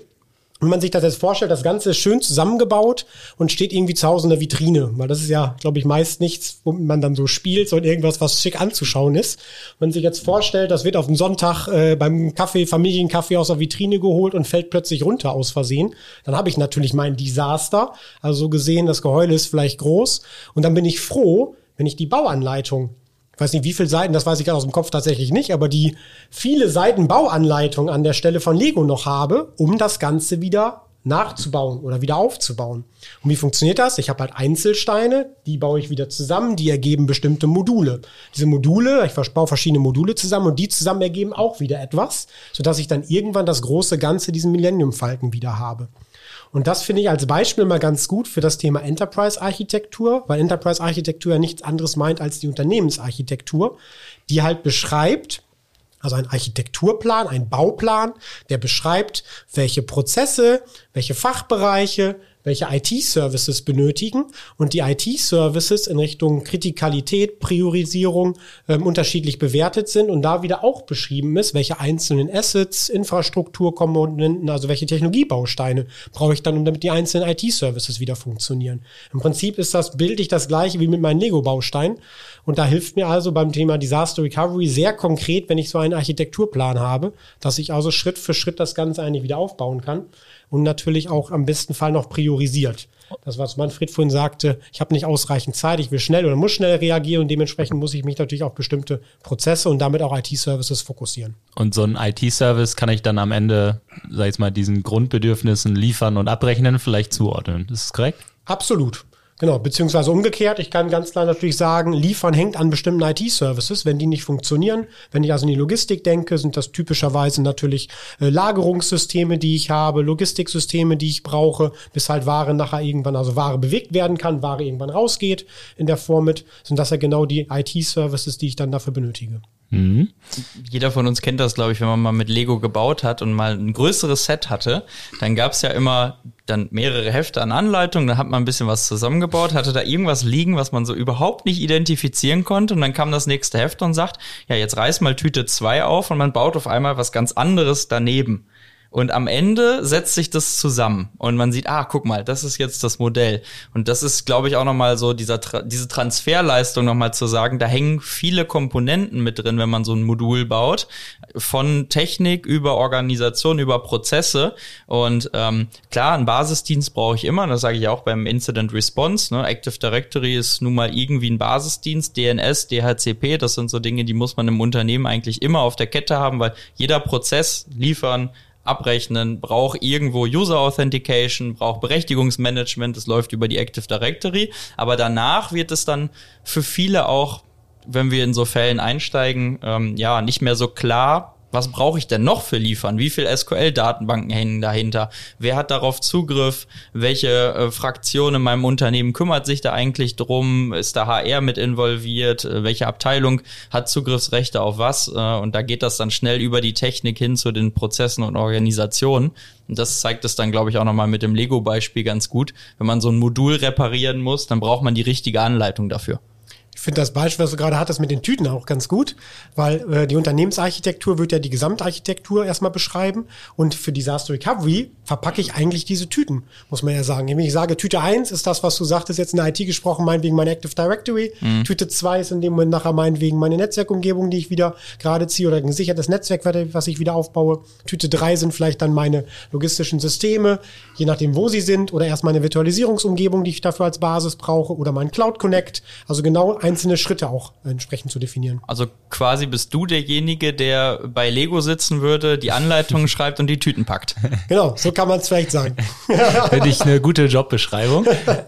Wenn man sich das jetzt vorstellt, das Ganze ist schön zusammengebaut und steht irgendwie zu Hause in der Vitrine, weil das ist ja, glaube ich, meist nichts, wo man dann so spielt, sondern irgendwas, was schick anzuschauen ist. Wenn man sich jetzt vorstellt, das wird auf dem Sonntag äh, beim Kaffee, Familienkaffee aus der Vitrine geholt und fällt plötzlich runter aus Versehen, dann habe ich natürlich mein Desaster. Also so gesehen, das Geheule ist vielleicht groß. Und dann bin ich froh, wenn ich die Bauanleitung weiß nicht, wie viele Seiten, das weiß ich gerade aus dem Kopf tatsächlich nicht, aber die viele Seiten Bauanleitung an der Stelle von Lego noch habe, um das Ganze wieder nachzubauen oder wieder aufzubauen. Und wie funktioniert das? Ich habe halt Einzelsteine, die baue ich wieder zusammen, die ergeben bestimmte Module. Diese Module, ich baue verschiedene Module zusammen und die zusammen ergeben auch wieder etwas, sodass ich dann irgendwann das große Ganze, diesen Millennium Falken wieder habe. Und das finde ich als Beispiel mal ganz gut für das Thema Enterprise-Architektur, weil Enterprise-Architektur ja nichts anderes meint als die Unternehmensarchitektur, die halt beschreibt, also ein Architekturplan, ein Bauplan, der beschreibt, welche Prozesse, welche Fachbereiche, welche IT-Services benötigen und die IT-Services in Richtung Kritikalität, Priorisierung ähm, unterschiedlich bewertet sind und da wieder auch beschrieben ist, welche einzelnen Assets, Infrastrukturkomponenten, also welche Technologiebausteine brauche ich dann, um damit die einzelnen IT-Services wieder funktionieren. Im Prinzip ist das bildlich das gleiche wie mit meinen Lego-Bausteinen und da hilft mir also beim Thema Disaster Recovery sehr konkret, wenn ich so einen Architekturplan habe, dass ich also Schritt für Schritt das Ganze eigentlich wieder aufbauen kann und natürlich auch am besten Fall noch priorisiert. Das, was Manfred vorhin sagte, ich habe nicht ausreichend Zeit, ich will schnell oder muss schnell reagieren und dementsprechend muss ich mich natürlich auf bestimmte Prozesse und damit auch IT-Services fokussieren. Und so ein IT-Service kann ich dann am Ende, sag ich mal, diesen Grundbedürfnissen liefern und abrechnen, vielleicht zuordnen. Ist das korrekt? Absolut. Genau, beziehungsweise umgekehrt. Ich kann ganz klar natürlich sagen, liefern hängt an bestimmten IT-Services. Wenn die nicht funktionieren, wenn ich also in die Logistik denke, sind das typischerweise natürlich äh, Lagerungssysteme, die ich habe, Logistiksysteme, die ich brauche, bis halt Ware nachher irgendwann, also Ware bewegt werden kann, Ware irgendwann rausgeht in der Form mit, sind das ja genau die IT-Services, die ich dann dafür benötige. Mhm. Jeder von uns kennt das, glaube ich, wenn man mal mit Lego gebaut hat und mal ein größeres Set hatte, dann gab es ja immer dann mehrere Hefte an Anleitungen, da hat man ein bisschen was zusammengebaut, hatte da irgendwas liegen, was man so überhaupt nicht identifizieren konnte und dann kam das nächste Heft und sagt, ja, jetzt reiß mal Tüte 2 auf und man baut auf einmal was ganz anderes daneben. Und am Ende setzt sich das zusammen und man sieht, ah, guck mal, das ist jetzt das Modell. Und das ist, glaube ich, auch nochmal so dieser, diese Transferleistung nochmal zu sagen, da hängen viele Komponenten mit drin, wenn man so ein Modul baut. Von Technik über Organisation, über Prozesse. Und ähm, klar, einen Basisdienst brauche ich immer, das sage ich auch beim Incident Response. Ne? Active Directory ist nun mal irgendwie ein Basisdienst, DNS, DHCP, das sind so Dinge, die muss man im Unternehmen eigentlich immer auf der Kette haben, weil jeder Prozess liefern, abrechnen, braucht irgendwo User Authentication, braucht Berechtigungsmanagement, das läuft über die Active Directory, aber danach wird es dann für viele auch, wenn wir in so Fällen einsteigen, ähm, ja, nicht mehr so klar, was brauche ich denn noch für liefern? Wie viel SQL-Datenbanken hängen dahinter? Wer hat darauf Zugriff? Welche äh, Fraktion in meinem Unternehmen kümmert sich da eigentlich drum? Ist da HR mit involviert? Äh, welche Abteilung hat Zugriffsrechte auf was? Äh, und da geht das dann schnell über die Technik hin zu den Prozessen und Organisationen. Und das zeigt es dann, glaube ich, auch nochmal mit dem Lego-Beispiel ganz gut. Wenn man so ein Modul reparieren muss, dann braucht man die richtige Anleitung dafür. Ich finde das Beispiel, was du gerade hattest mit den Tüten auch ganz gut, weil äh, die Unternehmensarchitektur wird ja die Gesamtarchitektur erstmal beschreiben und für Disaster Recovery verpacke ich eigentlich diese Tüten, muss man ja sagen. Wenn ich sage, Tüte 1 ist das, was du sagtest, jetzt in der IT gesprochen, meinetwegen meine Active Directory. Mhm. Tüte 2 ist in dem Moment nachher meinetwegen meine Netzwerkumgebung, die ich wieder gerade ziehe oder ein gesichertes Netzwerk, was ich wieder aufbaue. Tüte 3 sind vielleicht dann meine logistischen Systeme, je nachdem, wo sie sind oder erst meine Virtualisierungsumgebung, die ich dafür als Basis brauche oder mein Cloud Connect. Also genau einzelne Schritte auch entsprechend zu definieren. Also quasi bist du derjenige, der bei Lego sitzen würde, die Anleitungen schreibt und die Tüten packt. Genau, so kann man es vielleicht sagen. Finde ich eine gute Jobbeschreibung.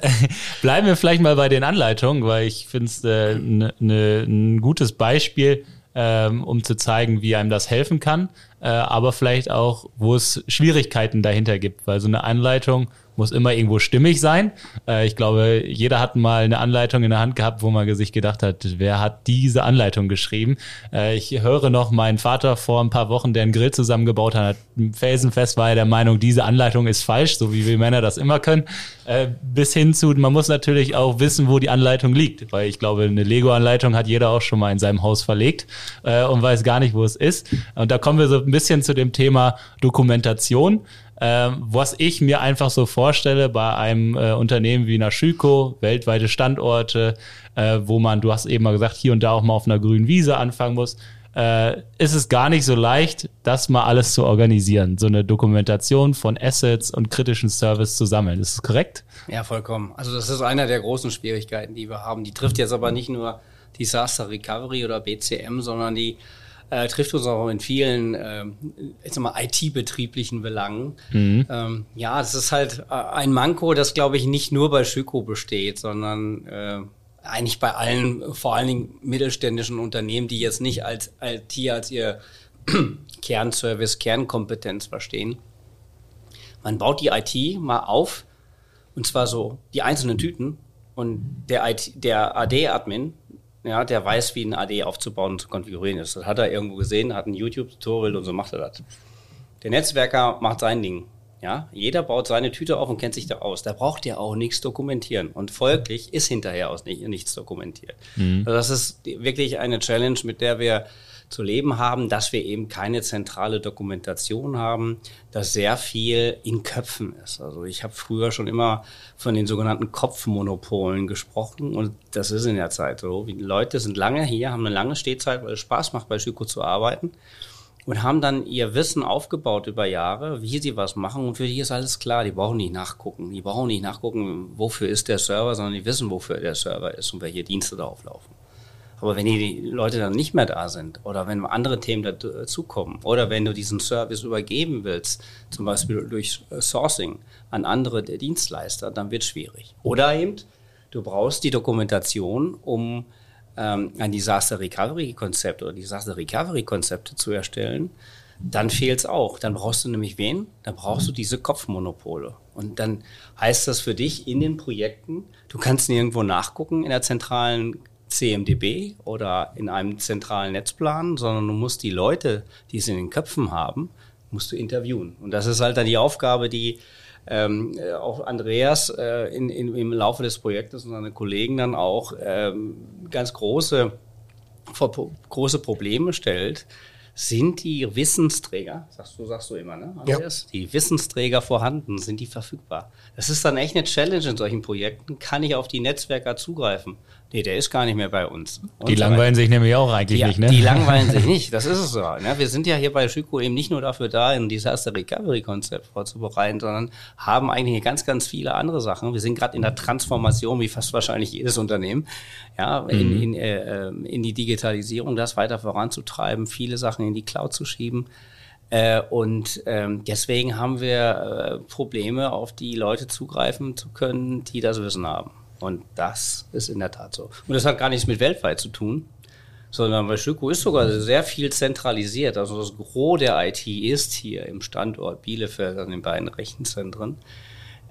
Bleiben wir vielleicht mal bei den Anleitungen, weil ich finde es äh, ne, ne, ein gutes Beispiel, ähm, um zu zeigen, wie einem das helfen kann, äh, aber vielleicht auch, wo es Schwierigkeiten dahinter gibt, weil so eine Anleitung muss immer irgendwo stimmig sein. Äh, ich glaube, jeder hat mal eine Anleitung in der Hand gehabt, wo man sich gedacht hat, wer hat diese Anleitung geschrieben? Äh, ich höre noch meinen Vater vor ein paar Wochen, der einen Grill zusammengebaut hat, felsenfest war er der Meinung, diese Anleitung ist falsch, so wie wir Männer das immer können. Äh, bis hin zu, man muss natürlich auch wissen, wo die Anleitung liegt, weil ich glaube, eine Lego-Anleitung hat jeder auch schon mal in seinem Haus verlegt und weiß gar nicht, wo es ist. Und da kommen wir so ein bisschen zu dem Thema Dokumentation. Ähm, was ich mir einfach so vorstelle bei einem äh, Unternehmen wie Naschüko, weltweite Standorte, äh, wo man, du hast eben mal gesagt, hier und da auch mal auf einer grünen Wiese anfangen muss, äh, ist es gar nicht so leicht, das mal alles zu organisieren, so eine Dokumentation von Assets und kritischen Service zu sammeln. Ist das korrekt? Ja, vollkommen. Also das ist einer der großen Schwierigkeiten, die wir haben. Die trifft jetzt aber nicht nur Disaster Recovery oder BCM, sondern die äh, trifft uns auch in vielen, äh, mal IT-betrieblichen Belangen. Mhm. Ähm, ja, das ist halt äh, ein Manko, das glaube ich nicht nur bei Schüko besteht, sondern äh, eigentlich bei allen, vor allen Dingen mittelständischen Unternehmen, die jetzt nicht als IT als ihr Kernservice, Kernkompetenz verstehen. Man baut die IT mal auf und zwar so die einzelnen Tüten und der, IT, der AD-Admin ja, der weiß, wie ein AD aufzubauen und zu konfigurieren ist. Das hat er irgendwo gesehen, hat ein YouTube-Tutorial und so macht er das. Der Netzwerker macht sein Ding. Ja, jeder baut seine Tüte auf und kennt sich da aus. Da braucht er auch nichts dokumentieren. Und folglich ist hinterher aus nicht, nichts dokumentiert. Mhm. Also das ist wirklich eine Challenge, mit der wir zu leben haben, dass wir eben keine zentrale Dokumentation haben, dass sehr viel in Köpfen ist. Also ich habe früher schon immer von den sogenannten Kopfmonopolen gesprochen und das ist in der Zeit so. Die Leute sind lange hier, haben eine lange Stehzeit, weil es Spaß macht, bei Schüko zu arbeiten und haben dann ihr Wissen aufgebaut über Jahre, wie sie was machen und für die ist alles klar. Die brauchen nicht nachgucken. Die brauchen nicht nachgucken, wofür ist der Server, sondern die wissen, wofür der Server ist und welche Dienste da auflaufen. Aber wenn die Leute dann nicht mehr da sind oder wenn andere Themen dazukommen oder wenn du diesen Service übergeben willst, zum Beispiel durch Sourcing an andere Dienstleister, dann wird es schwierig. Oder eben, du brauchst die Dokumentation, um ähm, ein Disaster Recovery Konzept oder Disaster Recovery Konzepte zu erstellen. Dann fehlt es auch. Dann brauchst du nämlich wen? Dann brauchst du diese Kopfmonopole. Und dann heißt das für dich in den Projekten, du kannst nirgendwo nachgucken in der zentralen CMDB oder in einem zentralen Netzplan, sondern du musst die Leute, die es in den Köpfen haben, musst du interviewen. Und das ist halt dann die Aufgabe, die ähm, äh, auch Andreas äh, in, in, im Laufe des Projektes und seine Kollegen dann auch ähm, ganz große, große Probleme stellt, sind die Wissensträger, sagst du, sagst du immer, ne? Andreas? Ja. Die Wissensträger vorhanden, sind die verfügbar? Das ist dann echt eine Challenge in solchen Projekten. Kann ich auf die Netzwerker zugreifen? Nee, der ist gar nicht mehr bei uns. Und die langweilen so sich nämlich auch eigentlich die, nicht, ne? Die langweilen sich nicht, das ist es so. Ne? Wir sind ja hier bei Schüko eben nicht nur dafür da, ein Disaster Recovery Konzept vorzubereiten, sondern haben eigentlich ganz, ganz viele andere Sachen. Wir sind gerade in der Transformation, wie fast wahrscheinlich jedes Unternehmen, ja, mhm. in, in, äh, in die Digitalisierung, das weiter voranzutreiben, viele Sachen in die Cloud zu schieben. Äh, und ähm, deswegen haben wir äh, Probleme, auf die Leute zugreifen zu können, die das Wissen haben. Und das ist in der Tat so. Und das hat gar nichts mit weltweit zu tun, sondern bei Schüko ist sogar sehr viel zentralisiert. Also das Gros der IT ist hier im Standort Bielefeld an den beiden Rechenzentren.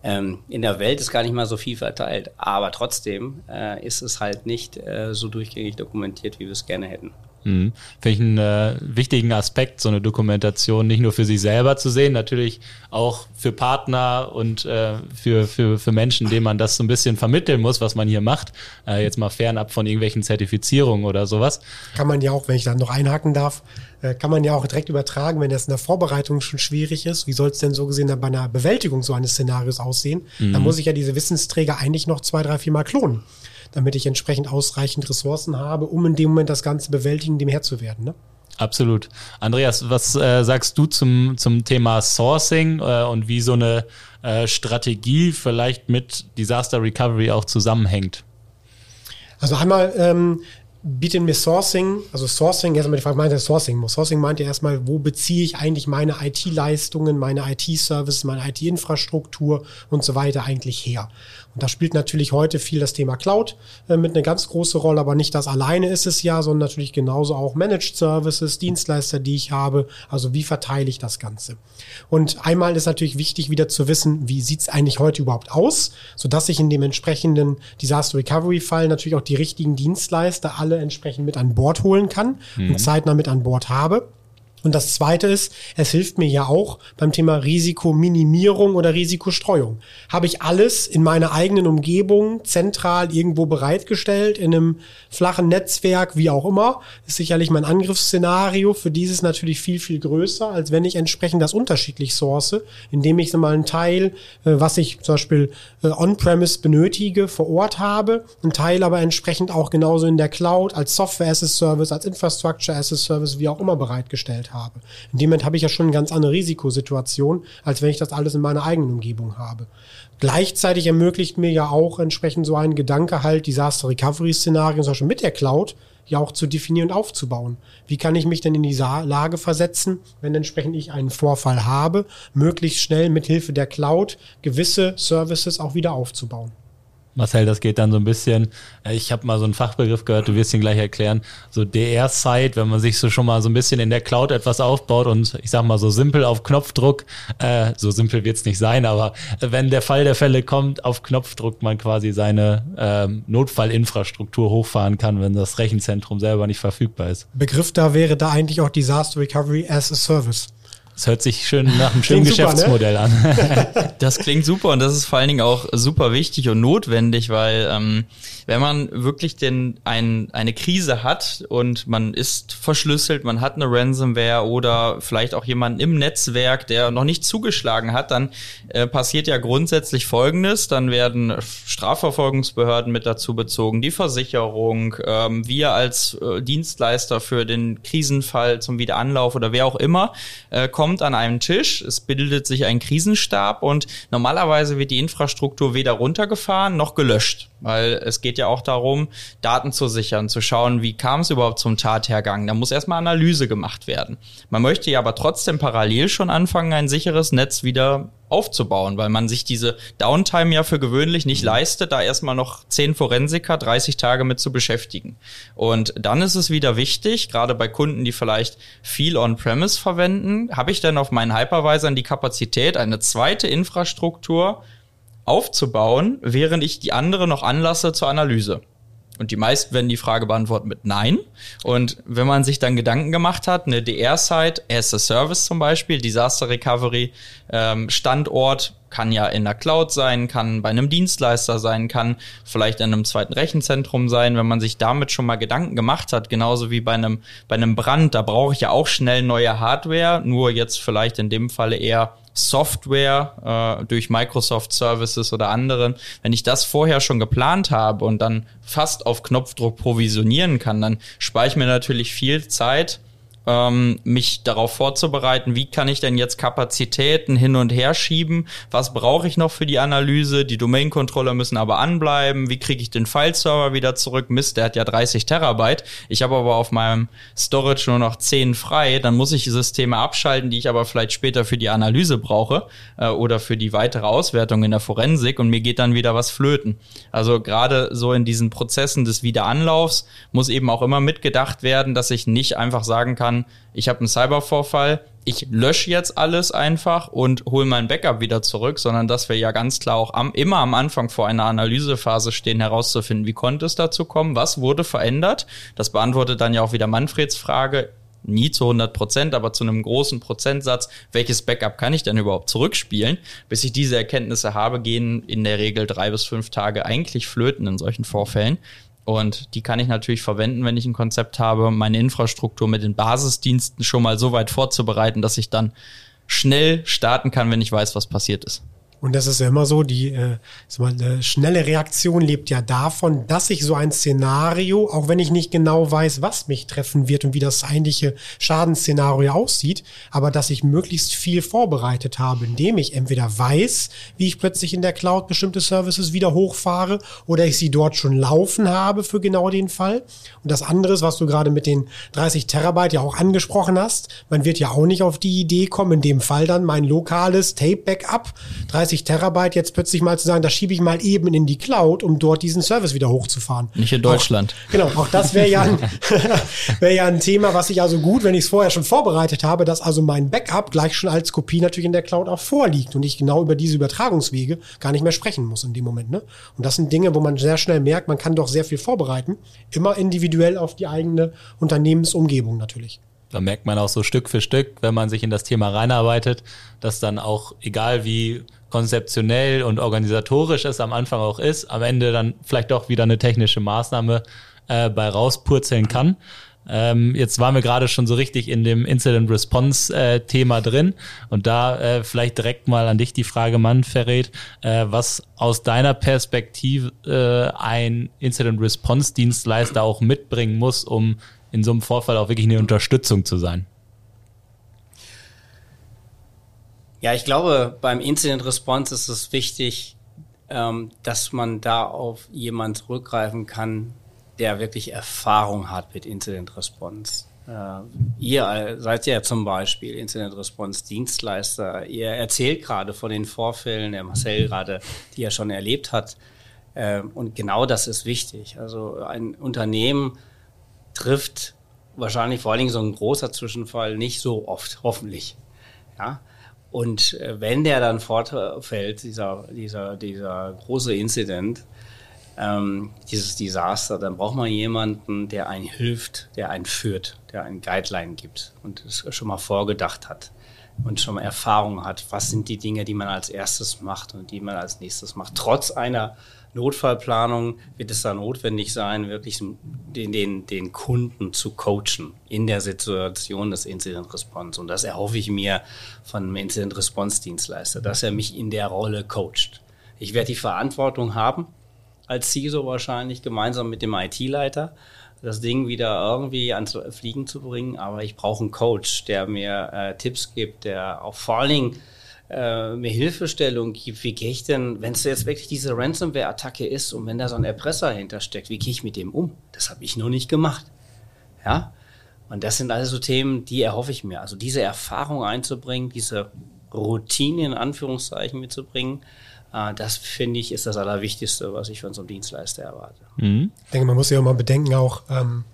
Ähm, in der Welt ist gar nicht mal so viel verteilt, aber trotzdem äh, ist es halt nicht so durchgängig dokumentiert, wie wir es gerne hätten. Mhm. Finde ich einen äh, wichtigen Aspekt, so eine Dokumentation nicht nur für sich selber zu sehen, natürlich auch für Partner und äh, für, für, für Menschen, denen man das so ein bisschen vermitteln muss, was man hier macht. Äh, jetzt mal fernab von irgendwelchen Zertifizierungen oder sowas. Kann man ja auch, wenn ich da noch einhaken darf, äh, kann man ja auch direkt übertragen, wenn das in der Vorbereitung schon schwierig ist. Wie soll es denn so gesehen dann bei einer Bewältigung so eines Szenarios aussehen? Mhm. Dann muss ich ja diese Wissensträger eigentlich noch zwei, drei, vier Mal klonen damit ich entsprechend ausreichend Ressourcen habe, um in dem Moment das Ganze bewältigen, dem Herr zu werden. Ne? Absolut. Andreas, was äh, sagst du zum, zum Thema Sourcing äh, und wie so eine äh, Strategie vielleicht mit Disaster Recovery auch zusammenhängt? Also einmal ähm, bieten mir Sourcing, also Sourcing, erstmal die Frage, meint Sourcing? Sourcing meint ja erstmal, wo beziehe ich eigentlich meine IT-Leistungen, meine IT-Services, meine IT-Infrastruktur und so weiter eigentlich her? Und da spielt natürlich heute viel das Thema Cloud äh, mit eine ganz große Rolle, aber nicht das alleine ist es ja, sondern natürlich genauso auch Managed Services, Dienstleister, die ich habe. Also wie verteile ich das Ganze? Und einmal ist natürlich wichtig, wieder zu wissen, wie sieht es eigentlich heute überhaupt aus, sodass ich in dem entsprechenden Disaster Recovery Fall natürlich auch die richtigen Dienstleister alle entsprechend mit an Bord holen kann mhm. und zeitnah mit an Bord habe. Und das Zweite ist, es hilft mir ja auch beim Thema Risikominimierung oder Risikostreuung. Habe ich alles in meiner eigenen Umgebung zentral irgendwo bereitgestellt, in einem flachen Netzwerk, wie auch immer, ist sicherlich mein Angriffsszenario für dieses natürlich viel, viel größer, als wenn ich entsprechend das unterschiedlich source, indem ich so mal einen Teil, äh, was ich zum Beispiel äh, on-premise benötige, vor Ort habe, einen Teil aber entsprechend auch genauso in der Cloud als Software as a Service, als Infrastructure as a Service, wie auch immer bereitgestellt habe. In dem Moment habe ich ja schon eine ganz andere Risikosituation, als wenn ich das alles in meiner eigenen Umgebung habe. Gleichzeitig ermöglicht mir ja auch entsprechend so ein Gedanke halt Disaster Recovery Szenarien, zum Beispiel mit der Cloud, ja auch zu definieren und aufzubauen. Wie kann ich mich denn in die Lage versetzen, wenn entsprechend ich einen Vorfall habe, möglichst schnell mit Hilfe der Cloud gewisse Services auch wieder aufzubauen? Marcel, das geht dann so ein bisschen, äh, ich habe mal so einen Fachbegriff gehört, du wirst ihn gleich erklären, so DR-Site, wenn man sich so schon mal so ein bisschen in der Cloud etwas aufbaut und ich sag mal so simpel auf Knopfdruck, äh, so simpel wird's nicht sein, aber wenn der Fall der Fälle kommt, auf Knopfdruck man quasi seine ähm, Notfallinfrastruktur hochfahren kann, wenn das Rechenzentrum selber nicht verfügbar ist. Begriff da wäre da eigentlich auch Disaster Recovery as a Service. Das hört sich schön nach einem schönen klingt Geschäftsmodell super, ne? an. das klingt super und das ist vor allen Dingen auch super wichtig und notwendig, weil ähm, wenn man wirklich den, ein, eine Krise hat und man ist verschlüsselt, man hat eine Ransomware oder vielleicht auch jemanden im Netzwerk, der noch nicht zugeschlagen hat, dann äh, passiert ja grundsätzlich Folgendes. Dann werden Strafverfolgungsbehörden mit dazu bezogen, die Versicherung, ähm, wir als äh, Dienstleister für den Krisenfall zum Wiederanlauf oder wer auch immer, äh, kommt an einen Tisch, es bildet sich ein Krisenstab und normalerweise wird die Infrastruktur weder runtergefahren noch gelöscht, weil es geht ja auch darum, Daten zu sichern, zu schauen, wie kam es überhaupt zum Tathergang. Da muss erstmal Analyse gemacht werden. Man möchte ja aber trotzdem parallel schon anfangen, ein sicheres Netz wieder aufzubauen, weil man sich diese Downtime ja für gewöhnlich nicht leistet, da erstmal noch zehn Forensiker 30 Tage mit zu beschäftigen. Und dann ist es wieder wichtig, gerade bei Kunden, die vielleicht viel On-Premise verwenden, habe ich dann auf meinen Hypervisern die Kapazität, eine zweite Infrastruktur aufzubauen, während ich die andere noch anlasse zur Analyse. Und die meisten werden die Frage beantworten mit Nein. Und wenn man sich dann Gedanken gemacht hat, eine DR-Site, as a Service zum Beispiel, Disaster Recovery, ähm, Standort kann ja in der Cloud sein, kann bei einem Dienstleister sein, kann vielleicht in einem zweiten Rechenzentrum sein. Wenn man sich damit schon mal Gedanken gemacht hat, genauso wie bei einem, bei einem Brand, da brauche ich ja auch schnell neue Hardware, nur jetzt vielleicht in dem Falle eher Software äh, durch Microsoft Services oder anderen, wenn ich das vorher schon geplant habe und dann fast auf Knopfdruck provisionieren kann, dann spare ich mir natürlich viel Zeit ähm, mich darauf vorzubereiten, wie kann ich denn jetzt Kapazitäten hin und her schieben, was brauche ich noch für die Analyse, die Domain-Controller müssen aber anbleiben, wie kriege ich den File-Server wieder zurück, Mist, der hat ja 30 Terabyte, ich habe aber auf meinem Storage nur noch 10 frei, dann muss ich Systeme abschalten, die ich aber vielleicht später für die Analyse brauche äh, oder für die weitere Auswertung in der Forensik und mir geht dann wieder was flöten. Also gerade so in diesen Prozessen des Wiederanlaufs muss eben auch immer mitgedacht werden, dass ich nicht einfach sagen kann, kann, ich habe einen Cybervorfall, ich lösche jetzt alles einfach und hole mein Backup wieder zurück, sondern dass wir ja ganz klar auch am, immer am Anfang vor einer Analysephase stehen, herauszufinden, wie konnte es dazu kommen, was wurde verändert. Das beantwortet dann ja auch wieder Manfreds Frage, nie zu 100 Prozent, aber zu einem großen Prozentsatz, welches Backup kann ich denn überhaupt zurückspielen? Bis ich diese Erkenntnisse habe, gehen in der Regel drei bis fünf Tage eigentlich flöten in solchen Vorfällen. Und die kann ich natürlich verwenden, wenn ich ein Konzept habe, meine Infrastruktur mit den Basisdiensten schon mal so weit vorzubereiten, dass ich dann schnell starten kann, wenn ich weiß, was passiert ist. Und das ist ja immer so, die äh, mal, eine schnelle Reaktion lebt ja davon, dass ich so ein Szenario, auch wenn ich nicht genau weiß, was mich treffen wird und wie das eigentliche Schadensszenario aussieht, aber dass ich möglichst viel vorbereitet habe, indem ich entweder weiß, wie ich plötzlich in der Cloud bestimmte Services wieder hochfahre oder ich sie dort schon laufen habe für genau den Fall. Und das andere ist, was du gerade mit den 30 Terabyte ja auch angesprochen hast, man wird ja auch nicht auf die Idee kommen, in dem Fall dann mein lokales Tape-Backup 30 30 Terabyte jetzt plötzlich mal zu sagen, das schiebe ich mal eben in die Cloud, um dort diesen Service wieder hochzufahren. Nicht in Deutschland. Auch, genau, auch das wäre ja, ein, wär ja ein Thema, was ich also gut, wenn ich es vorher schon vorbereitet habe, dass also mein Backup gleich schon als Kopie natürlich in der Cloud auch vorliegt und ich genau über diese Übertragungswege gar nicht mehr sprechen muss in dem Moment. Ne? Und das sind Dinge, wo man sehr schnell merkt, man kann doch sehr viel vorbereiten, immer individuell auf die eigene Unternehmensumgebung natürlich. Da merkt man auch so Stück für Stück, wenn man sich in das Thema reinarbeitet, dass dann auch, egal wie konzeptionell und organisatorisch es am Anfang auch ist, am Ende dann vielleicht doch wieder eine technische Maßnahme äh, bei rauspurzeln kann. Ähm, jetzt waren wir gerade schon so richtig in dem Incident Response äh, Thema drin und da äh, vielleicht direkt mal an dich die Frage, Manfred, äh, was aus deiner Perspektive äh, ein Incident Response Dienstleister auch mitbringen muss, um in so einem Vorfall auch wirklich eine Unterstützung zu sein. Ja, ich glaube, beim Incident Response ist es wichtig, ähm, dass man da auf jemanden zurückgreifen kann, der wirklich Erfahrung hat mit Incident Response. Äh, ihr seid ja zum Beispiel Incident Response Dienstleister. Ihr erzählt gerade von den Vorfällen, der Marcel gerade, die er schon erlebt hat. Äh, und genau das ist wichtig. Also ein Unternehmen trifft wahrscheinlich vor allen Dingen so ein großer Zwischenfall nicht so oft, hoffentlich. Ja, und äh, wenn der dann fortfällt, dieser, dieser, dieser große Incident, ähm, dieses Desaster, dann braucht man jemanden, der einen hilft, der einen führt, der einen Guideline gibt und es schon mal vorgedacht hat und schon mal Erfahrung hat, was sind die Dinge, die man als erstes macht und die man als nächstes macht, trotz einer Notfallplanung wird es da notwendig sein, wirklich den, den, den Kunden zu coachen in der Situation des Incident Response. Und das erhoffe ich mir von einem Incident Response Dienstleister, dass er mich in der Rolle coacht. Ich werde die Verantwortung haben, als CISO wahrscheinlich, gemeinsam mit dem IT-Leiter, das Ding wieder irgendwie ans Fliegen zu bringen. Aber ich brauche einen Coach, der mir äh, Tipps gibt, der auch vor allen Dingen äh, mir Hilfestellung gibt, wie gehe ich denn, wenn es jetzt wirklich diese Ransomware-Attacke ist und wenn da so ein Erpresser hintersteckt, wie gehe ich mit dem um? Das habe ich noch nicht gemacht. Ja? Und das sind also so Themen, die erhoffe ich mir. Also diese Erfahrung einzubringen, diese Routine in Anführungszeichen mitzubringen, äh, das finde ich ist das Allerwichtigste, was ich von so einem Dienstleister erwarte. Mhm. Ich denke, man muss ja auch mal bedenken, auch ähm,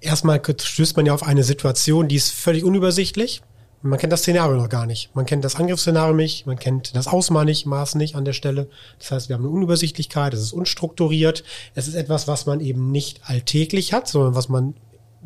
erstmal stößt man ja auf eine Situation, die ist völlig unübersichtlich Man kennt das Szenario noch gar nicht. Man kennt das Angriffsszenario nicht, man kennt das Ausmaß nicht, Maß nicht an der Stelle. Das heißt, wir haben eine Unübersichtlichkeit, es ist unstrukturiert, es ist etwas, was man eben nicht alltäglich hat, sondern was man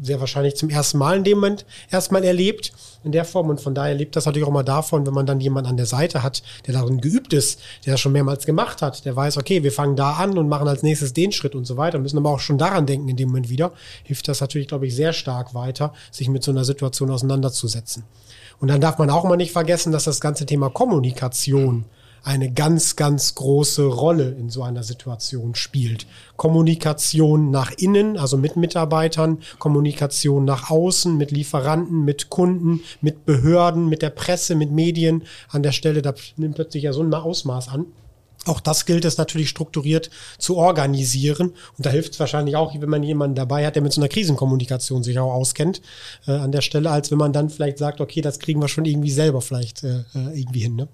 sehr wahrscheinlich zum ersten Mal in dem Moment erstmal erlebt in der Form und von daher lebt das natürlich auch mal davon, wenn man dann jemanden an der Seite hat, der darin geübt ist, der das schon mehrmals gemacht hat, der weiß, okay, wir fangen da an und machen als nächstes den Schritt und so weiter, müssen aber auch schon daran denken in dem Moment wieder, hilft das natürlich, glaube ich, sehr stark weiter, sich mit so einer Situation auseinanderzusetzen. Und dann darf man auch mal nicht vergessen, dass das ganze Thema Kommunikation eine ganz, ganz große Rolle in so einer Situation spielt. Kommunikation nach innen, also mit Mitarbeitern, Kommunikation nach außen, mit Lieferanten, mit Kunden, mit Behörden, mit der Presse, mit Medien. An der Stelle, da nimmt plötzlich ja so ein Ausmaß an. Auch das gilt es natürlich strukturiert zu organisieren. Und da hilft es wahrscheinlich auch, wenn man jemanden dabei hat, der mit so einer Krisenkommunikation sich auch auskennt äh, an der Stelle, als wenn man dann vielleicht sagt, okay, das kriegen wir schon irgendwie selber vielleicht äh, äh irgendwie hin. Ne?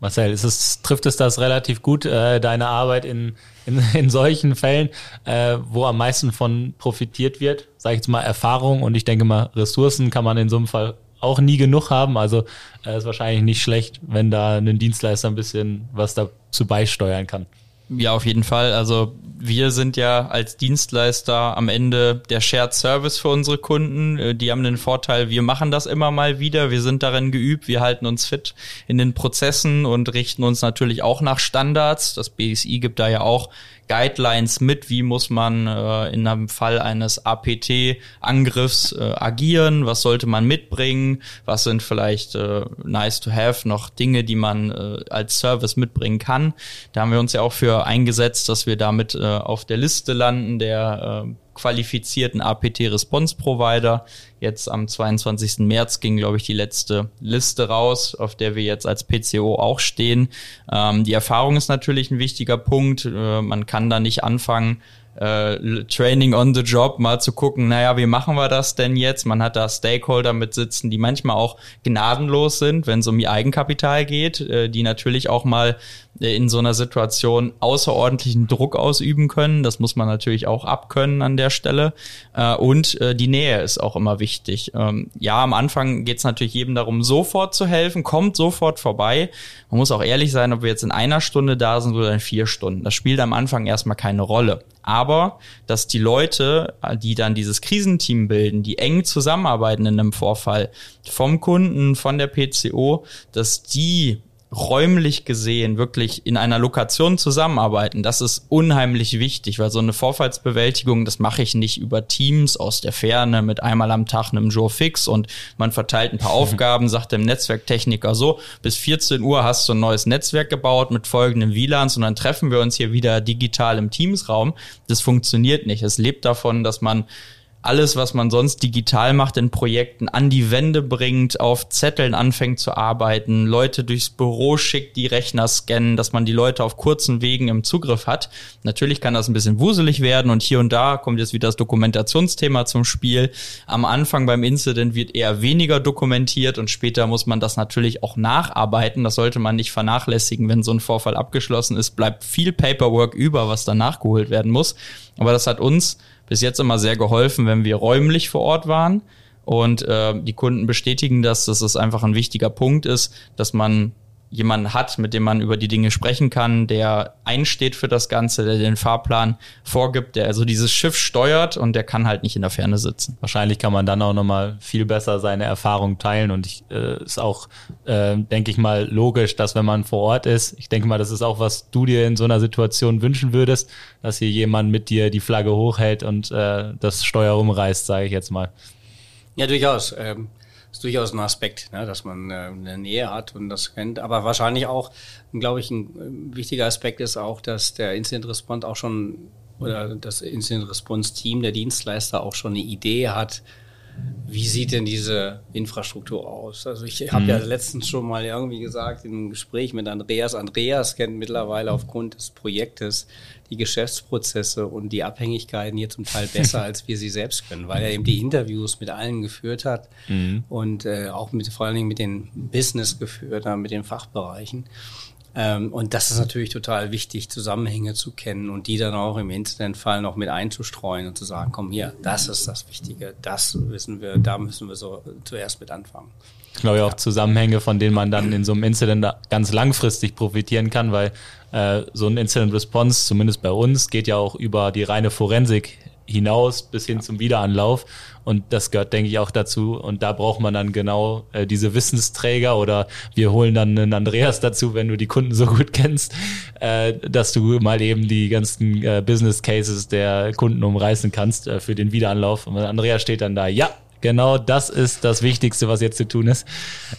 Marcel, ist es, trifft es das relativ gut, äh, deine Arbeit in, in, in solchen Fällen, äh, wo am meisten von profitiert wird? Sag ich jetzt mal Erfahrung und ich denke mal, Ressourcen kann man in so einem Fall auch nie genug haben. Also äh, ist wahrscheinlich nicht schlecht, wenn da ein Dienstleister ein bisschen was dazu beisteuern kann. Ja, auf jeden Fall. Also wir sind ja als Dienstleister am Ende der Shared Service für unsere Kunden. Äh, die haben den Vorteil, wir machen das immer mal wieder. Wir sind darin geübt. Wir halten uns fit in den Prozessen und richten uns natürlich auch nach Standards. Das BSI gibt da ja auch Guidelines mit, wie muss man äh, in einem Fall eines APT-Angriffs äh, agieren, was sollte man mitbringen, was sind vielleicht äh, nice to have noch Dinge, die man äh, als Service mitbringen kann. Da haben wir uns ja auch für eingesetzt, dass wir damit äh, auf der Liste landen der äh, qualifizierten APT-Response-Provider. Jetzt am 22. März ging, glaube ich, die letzte Liste raus, auf der wir jetzt als PCO auch stehen. Ähm, die Erfahrung ist natürlich ein wichtiger Punkt. Äh, man kann da nicht anfangen, äh, Training on the Job, mal zu gucken, naja, wie machen wir das denn jetzt? Man hat da Stakeholder mit sitzen, die manchmal auch gnadenlos sind, wenn es um ihr Eigenkapital geht, äh, die natürlich auch mal äh, in so einer Situation außerordentlichen Druck ausüben können. Das muss man natürlich auch abkönnen an der Stelle. Äh, und äh, die Nähe ist auch immer wichtig. Ähm, ja, am Anfang geht es natürlich jedem darum, sofort zu helfen, kommt sofort vorbei. Man muss auch ehrlich sein, ob wir jetzt in einer Stunde da sind oder in vier Stunden. Das spielt am Anfang erstmal keine Rolle. Aber, dass die Leute, die dann dieses Krisenteam bilden, die eng zusammenarbeiten in einem Vorfall, vom Kunden, von der PCO, dass die räumlich gesehen wirklich in einer Lokation zusammenarbeiten, das ist unheimlich wichtig, weil so eine Vorfallsbewältigung, das mache ich nicht über Teams aus der Ferne mit einmal am Tag einem Joe Fix und man verteilt ein paar Aufgaben, sagt dem Netzwerktechniker so, bis 14 Uhr hast du ein neues Netzwerk gebaut mit folgenden WLANs und dann treffen wir uns hier wieder digital im Teamsraum. Das funktioniert nicht. Es lebt davon, dass man alles, was man sonst digital macht in Projekten, an die Wände bringt, auf Zetteln anfängt zu arbeiten, Leute durchs Büro schickt, die Rechner scannen, dass man die Leute auf kurzen Wegen im Zugriff hat. Natürlich kann das ein bisschen wuselig werden und hier und da kommt jetzt wieder das Dokumentationsthema zum Spiel. Am Anfang beim Incident wird eher weniger dokumentiert und später muss man das natürlich auch nacharbeiten. Das sollte man nicht vernachlässigen, wenn so ein Vorfall abgeschlossen ist, bleibt viel Paperwork über, was dann nachgeholt werden muss. Aber das hat uns bis jetzt immer sehr geholfen, wenn wir räumlich vor Ort waren. Und äh, die Kunden bestätigen das, dass es einfach ein wichtiger Punkt ist, dass man jemanden hat, mit dem man über die Dinge sprechen kann, der einsteht für das Ganze, der den Fahrplan vorgibt, der also dieses Schiff steuert und der kann halt nicht in der Ferne sitzen. Wahrscheinlich kann man dann auch nochmal viel besser seine Erfahrung teilen und ich, äh, ist auch, äh, denke ich mal, logisch, dass wenn man vor Ort ist, ich denke mal, das ist auch, was du dir in so einer Situation wünschen würdest, dass hier jemand mit dir die Flagge hochhält und äh, das Steuer rumreißt, sage ich jetzt mal. Ja, durchaus. Ähm ist durchaus ein Aspekt, ne, dass man äh, eine Nähe hat und das kennt. Aber wahrscheinlich auch, glaube ich, ein wichtiger Aspekt ist auch, dass der Incident Response auch schon oder das Incident Response Team, der Dienstleister auch schon eine Idee hat, wie sieht denn diese Infrastruktur aus? Also ich habe mhm. ja letztens schon mal irgendwie gesagt in einem Gespräch mit Andreas. Andreas kennt mittlerweile aufgrund des Projektes die Geschäftsprozesse und die Abhängigkeiten hier zum Teil besser, als wir sie selbst können, weil er eben die Interviews mit allen geführt hat mhm. und äh, auch mit vor allen Dingen mit den Business geführt hat, mit den Fachbereichen. Ähm, und das ist natürlich total wichtig, Zusammenhänge zu kennen und die dann auch im Incident-Fall noch mit einzustreuen und zu sagen, komm hier, das ist das Wichtige, das wissen wir, da müssen wir so zuerst mit anfangen. Ich glaube auch Zusammenhänge, von denen man dann in so einem Incident ganz langfristig profitieren kann, weil äh, so ein Incident Response, zumindest bei uns, geht ja auch über die reine Forensik hinaus bis hin zum Wiederanlauf. Und das gehört, denke ich, auch dazu. Und da braucht man dann genau äh, diese Wissensträger oder wir holen dann einen Andreas dazu, wenn du die Kunden so gut kennst, äh, dass du mal eben die ganzen äh, Business Cases der Kunden umreißen kannst äh, für den Wiederanlauf. Und Andreas steht dann da, ja, Genau, das ist das Wichtigste, was jetzt zu tun ist.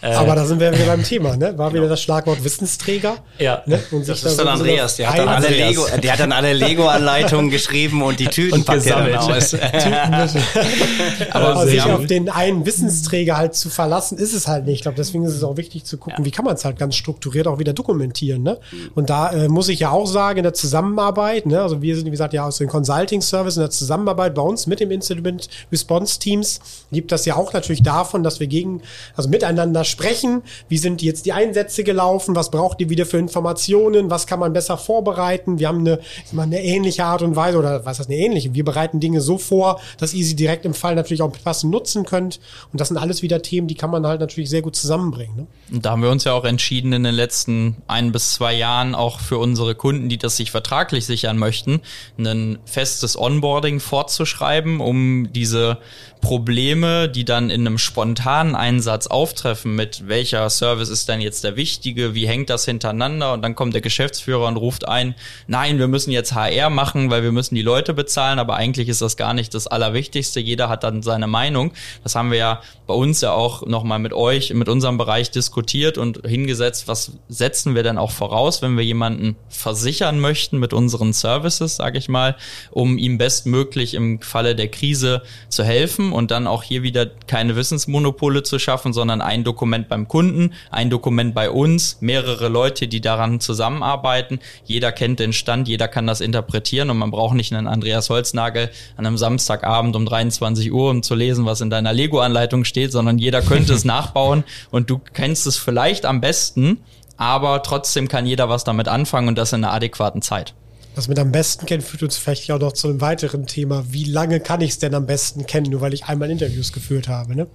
Äh, Aber da sind wir wieder beim Thema, ne? War wieder das Schlagwort Wissensträger. Ja. Ne? Und das ist dann Andreas, der hat dann alle Lego, der hat dann alle Lego-Anleitungen geschrieben und die Tüten und packt er dann aus. Aber also sich auf den einen Wissensträger halt zu verlassen, ist es halt nicht. Ich glaube, deswegen ist es auch wichtig zu gucken, ja. wie kann man es halt ganz strukturiert auch wieder dokumentieren, ne? Und da äh, muss ich ja auch sagen, in der Zusammenarbeit, ne? Also wir sind, wie gesagt, ja aus den Consulting-Service in der Zusammenarbeit bei uns mit dem Incident Response Teams lebt das ja auch natürlich davon, dass wir gegen, also miteinander sprechen. Wie sind jetzt die Einsätze gelaufen? Was braucht ihr wieder für Informationen? Was kann man besser vorbereiten? Wir haben eine, eine ähnliche Art und Weise oder was heißt eine ähnliche? Wir bereiten Dinge so vor, dass ihr sie direkt im Fall natürlich auch passend nutzen könnt. Und das sind alles wieder Themen, die kann man halt natürlich sehr gut zusammenbringen. Ne? Und da haben wir uns ja auch entschieden, in den letzten ein bis zwei Jahren auch für unsere Kunden, die das sich vertraglich sichern möchten, ein festes Onboarding fortzuschreiben, um diese Probleme, die dann in einem spontanen Einsatz auftreffen, mit welcher Service ist denn jetzt der wichtige, wie hängt das hintereinander? Und dann kommt der Geschäftsführer und ruft ein, nein, wir müssen jetzt HR machen, weil wir müssen die Leute bezahlen, aber eigentlich ist das gar nicht das Allerwichtigste, jeder hat dann seine Meinung. Das haben wir ja bei uns ja auch nochmal mit euch, mit unserem Bereich diskutiert und hingesetzt, was setzen wir denn auch voraus, wenn wir jemanden versichern möchten mit unseren Services, sage ich mal, um ihm bestmöglich im Falle der Krise zu helfen und dann auch hier wieder keine Wissensmonopole zu schaffen, sondern ein Dokument beim Kunden, ein Dokument bei uns, mehrere Leute, die daran zusammenarbeiten. Jeder kennt den Stand, jeder kann das interpretieren und man braucht nicht einen Andreas Holznagel an einem Samstagabend um 23 Uhr, um zu lesen, was in deiner Lego-Anleitung steht, sondern jeder könnte es nachbauen und du kennst es vielleicht am besten, aber trotzdem kann jeder was damit anfangen und das in einer adäquaten Zeit. Was mit am besten kennt, führt uns vielleicht auch noch zu einem weiteren Thema. Wie lange kann ich es denn am besten kennen, nur weil ich einmal Interviews geführt habe? Ne?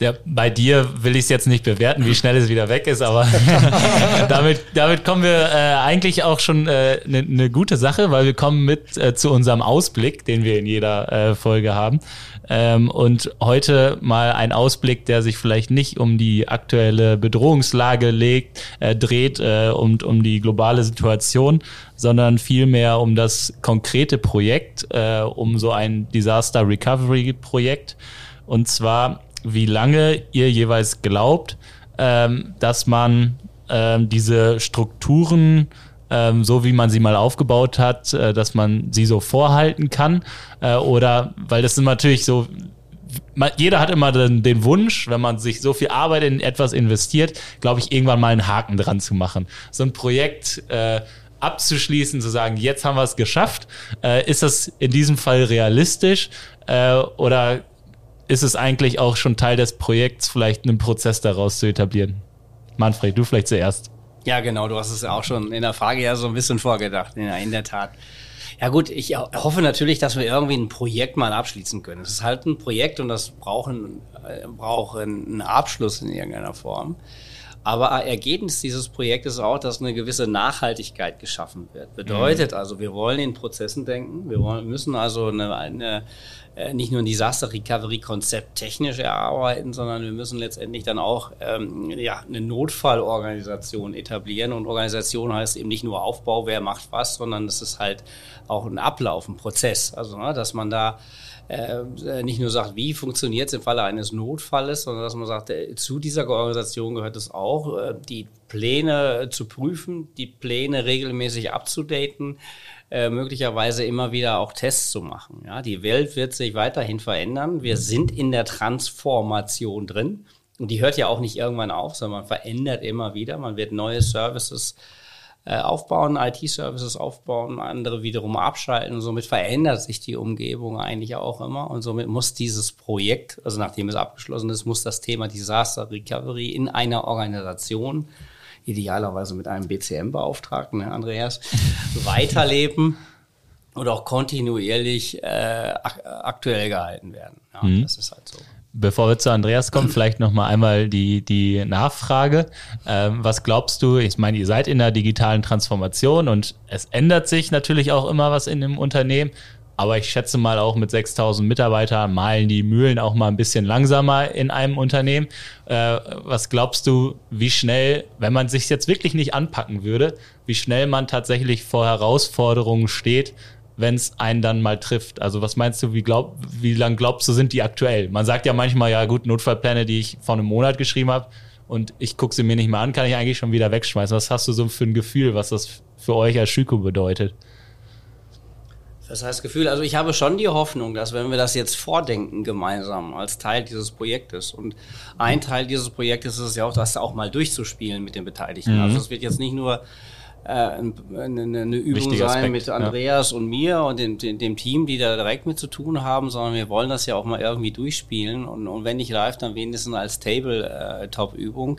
Ja, bei dir will ich es jetzt nicht bewerten, wie schnell es wieder weg ist, aber damit, damit kommen wir äh, eigentlich auch schon eine äh, ne, ne gute Sache, weil wir kommen mit äh, zu unserem Ausblick, den wir in jeder äh, Folge haben. Ähm, und heute mal ein Ausblick, der sich vielleicht nicht um die aktuelle Bedrohungslage legt, äh, dreht äh, und um die globale Situation, sondern vielmehr um das konkrete Projekt, äh, um so ein Disaster Recovery Projekt. Und zwar, wie lange ihr jeweils glaubt, ähm, dass man ähm, diese Strukturen ähm, so wie man sie mal aufgebaut hat, äh, dass man sie so vorhalten kann. Äh, oder, weil das ist natürlich so, jeder hat immer den, den, Wunsch, wenn man sich so viel Arbeit in etwas investiert, glaube ich, irgendwann mal einen Haken dran zu machen. So ein Projekt äh, abzuschließen, zu sagen, jetzt haben wir es geschafft. Äh, ist das in diesem Fall realistisch äh, oder ist es eigentlich auch schon Teil des Projekts, vielleicht einen Prozess daraus zu etablieren? Manfred, du vielleicht zuerst. Ja, genau, du hast es ja auch schon in der Frage ja so ein bisschen vorgedacht, in, in der Tat. Ja gut, ich hoffe natürlich, dass wir irgendwie ein Projekt mal abschließen können. Es ist halt ein Projekt und das braucht, ein, äh, braucht einen Abschluss in irgendeiner Form. Aber Ergebnis dieses Projektes ist auch, dass eine gewisse Nachhaltigkeit geschaffen wird. Bedeutet mhm. also, wir wollen in Prozessen denken, wir wollen, müssen also eine, eine nicht nur ein Disaster Recovery Konzept technisch erarbeiten, sondern wir müssen letztendlich dann auch ähm, ja, eine Notfallorganisation etablieren. Und Organisation heißt eben nicht nur Aufbau, wer macht was, sondern es ist halt auch ein Ablauf, ein Prozess. Also, ne, dass man da äh, nicht nur sagt, wie funktioniert es im Falle eines Notfalles, sondern dass man sagt, äh, zu dieser Organisation gehört es auch, äh, die Pläne zu prüfen, die Pläne regelmäßig abzudaten, äh, möglicherweise immer wieder auch Tests zu machen. Ja, die Welt wird sich weiterhin verändern. Wir sind in der Transformation drin. Und die hört ja auch nicht irgendwann auf, sondern man verändert immer wieder. Man wird neue Services äh, aufbauen, IT-Services aufbauen, andere wiederum abschalten. Und somit verändert sich die Umgebung eigentlich auch immer. Und somit muss dieses Projekt, also nachdem es abgeschlossen ist, muss das Thema Disaster Recovery in einer Organisation idealerweise mit einem BCM-Beauftragten, ne, Andreas, weiterleben und auch kontinuierlich äh, ak aktuell gehalten werden. Ja, mhm. Das ist halt so. Bevor wir zu Andreas kommen, vielleicht noch mal einmal die, die Nachfrage. Ähm, was glaubst du? Ich meine, ihr seid in der digitalen Transformation und es ändert sich natürlich auch immer was in dem Unternehmen. Aber ich schätze mal auch mit 6000 Mitarbeitern malen die Mühlen auch mal ein bisschen langsamer in einem Unternehmen. Äh, was glaubst du, wie schnell, wenn man sich jetzt wirklich nicht anpacken würde, wie schnell man tatsächlich vor Herausforderungen steht, wenn es einen dann mal trifft? Also was meinst du, wie, glaub, wie lang glaubst du, sind die aktuell? Man sagt ja manchmal, ja gut, Notfallpläne, die ich vor einem Monat geschrieben habe und ich gucke sie mir nicht mehr an, kann ich eigentlich schon wieder wegschmeißen. Was hast du so für ein Gefühl, was das für euch als Schüko bedeutet? Das heißt Gefühl, also ich habe schon die Hoffnung, dass wenn wir das jetzt vordenken gemeinsam als Teil dieses Projektes und ein Teil dieses Projektes ist es ja auch, das auch mal durchzuspielen mit den Beteiligten. Mhm. Also es wird jetzt nicht nur eine, eine Übung Wichtiger sein Aspekt, mit Andreas ja. und mir und dem, dem, dem, Team, die da direkt mit zu tun haben, sondern wir wollen das ja auch mal irgendwie durchspielen und, und wenn nicht live, dann wenigstens als Table-Top-Übung,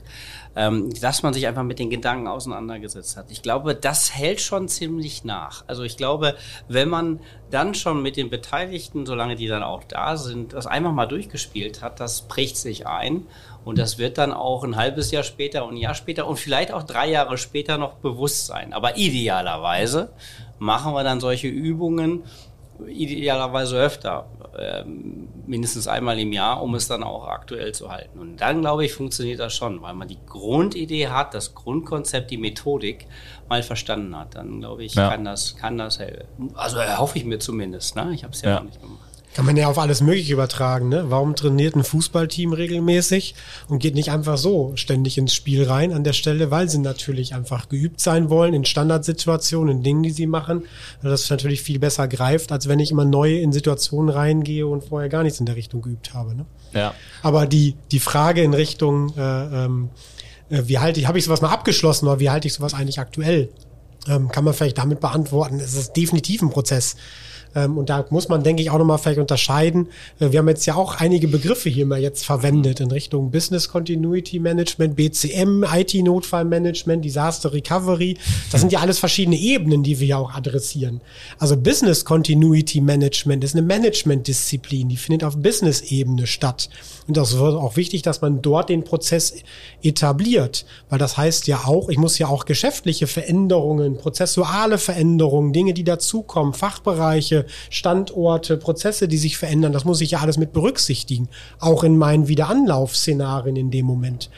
äh, ähm, dass man sich einfach mit den Gedanken auseinandergesetzt hat. Ich glaube, das hält schon ziemlich nach. Also ich glaube, wenn man dann schon mit den Beteiligten, solange die dann auch da sind, das einfach mal durchgespielt hat, das prägt sich ein und das wird dann auch ein halbes Jahr später und ein Jahr später und vielleicht auch drei Jahre später noch bewusst sein. Aber idealerweise machen wir dann solche Übungen, idealerweise öfter, äh, mindestens einmal im Jahr, um es dann auch aktuell zu halten. Und dann, glaube ich, funktioniert das schon, weil man die Grundidee hat, das Grundkonzept, die Methodik mal verstanden hat. Dann, glaube ich, ja. kann das, kann das helfen. Also hoffe ich mir zumindest. Ne? Ich habe es ja, ja noch nicht gemacht. Kann man ja auf alles Mögliche übertragen, ne? Warum trainiert ein Fußballteam regelmäßig und geht nicht einfach so ständig ins Spiel rein an der Stelle, weil sie natürlich einfach geübt sein wollen in Standardsituationen, in Dingen, die sie machen, das natürlich viel besser greift, als wenn ich immer neu in Situationen reingehe und vorher gar nichts in der Richtung geübt habe. Ne? Ja. Aber die, die Frage in Richtung, äh, ähm, äh, wie halte ich, habe ich sowas mal abgeschlossen oder wie halte ich sowas eigentlich aktuell? Ähm, kann man vielleicht damit beantworten. Es ist definitiv ein Prozess. Ähm, und da muss man, denke ich, auch nochmal vielleicht unterscheiden. Äh, wir haben jetzt ja auch einige Begriffe hier mal jetzt verwendet in Richtung Business Continuity Management, BCM, IT-Notfallmanagement, Disaster Recovery. Das sind ja alles verschiedene Ebenen, die wir ja auch adressieren. Also Business Continuity Management ist eine Management-Disziplin, die findet auf Business-Ebene statt. Und das wird auch wichtig, dass man dort den Prozess etabliert, weil das heißt ja auch, ich muss ja auch geschäftliche Veränderungen, prozessuale Veränderungen, Dinge, die dazukommen, Fachbereiche, Standorte, Prozesse, die sich verändern. Das muss ich ja alles mit berücksichtigen. Auch in meinen Wiederanlaufszenarien in dem Moment.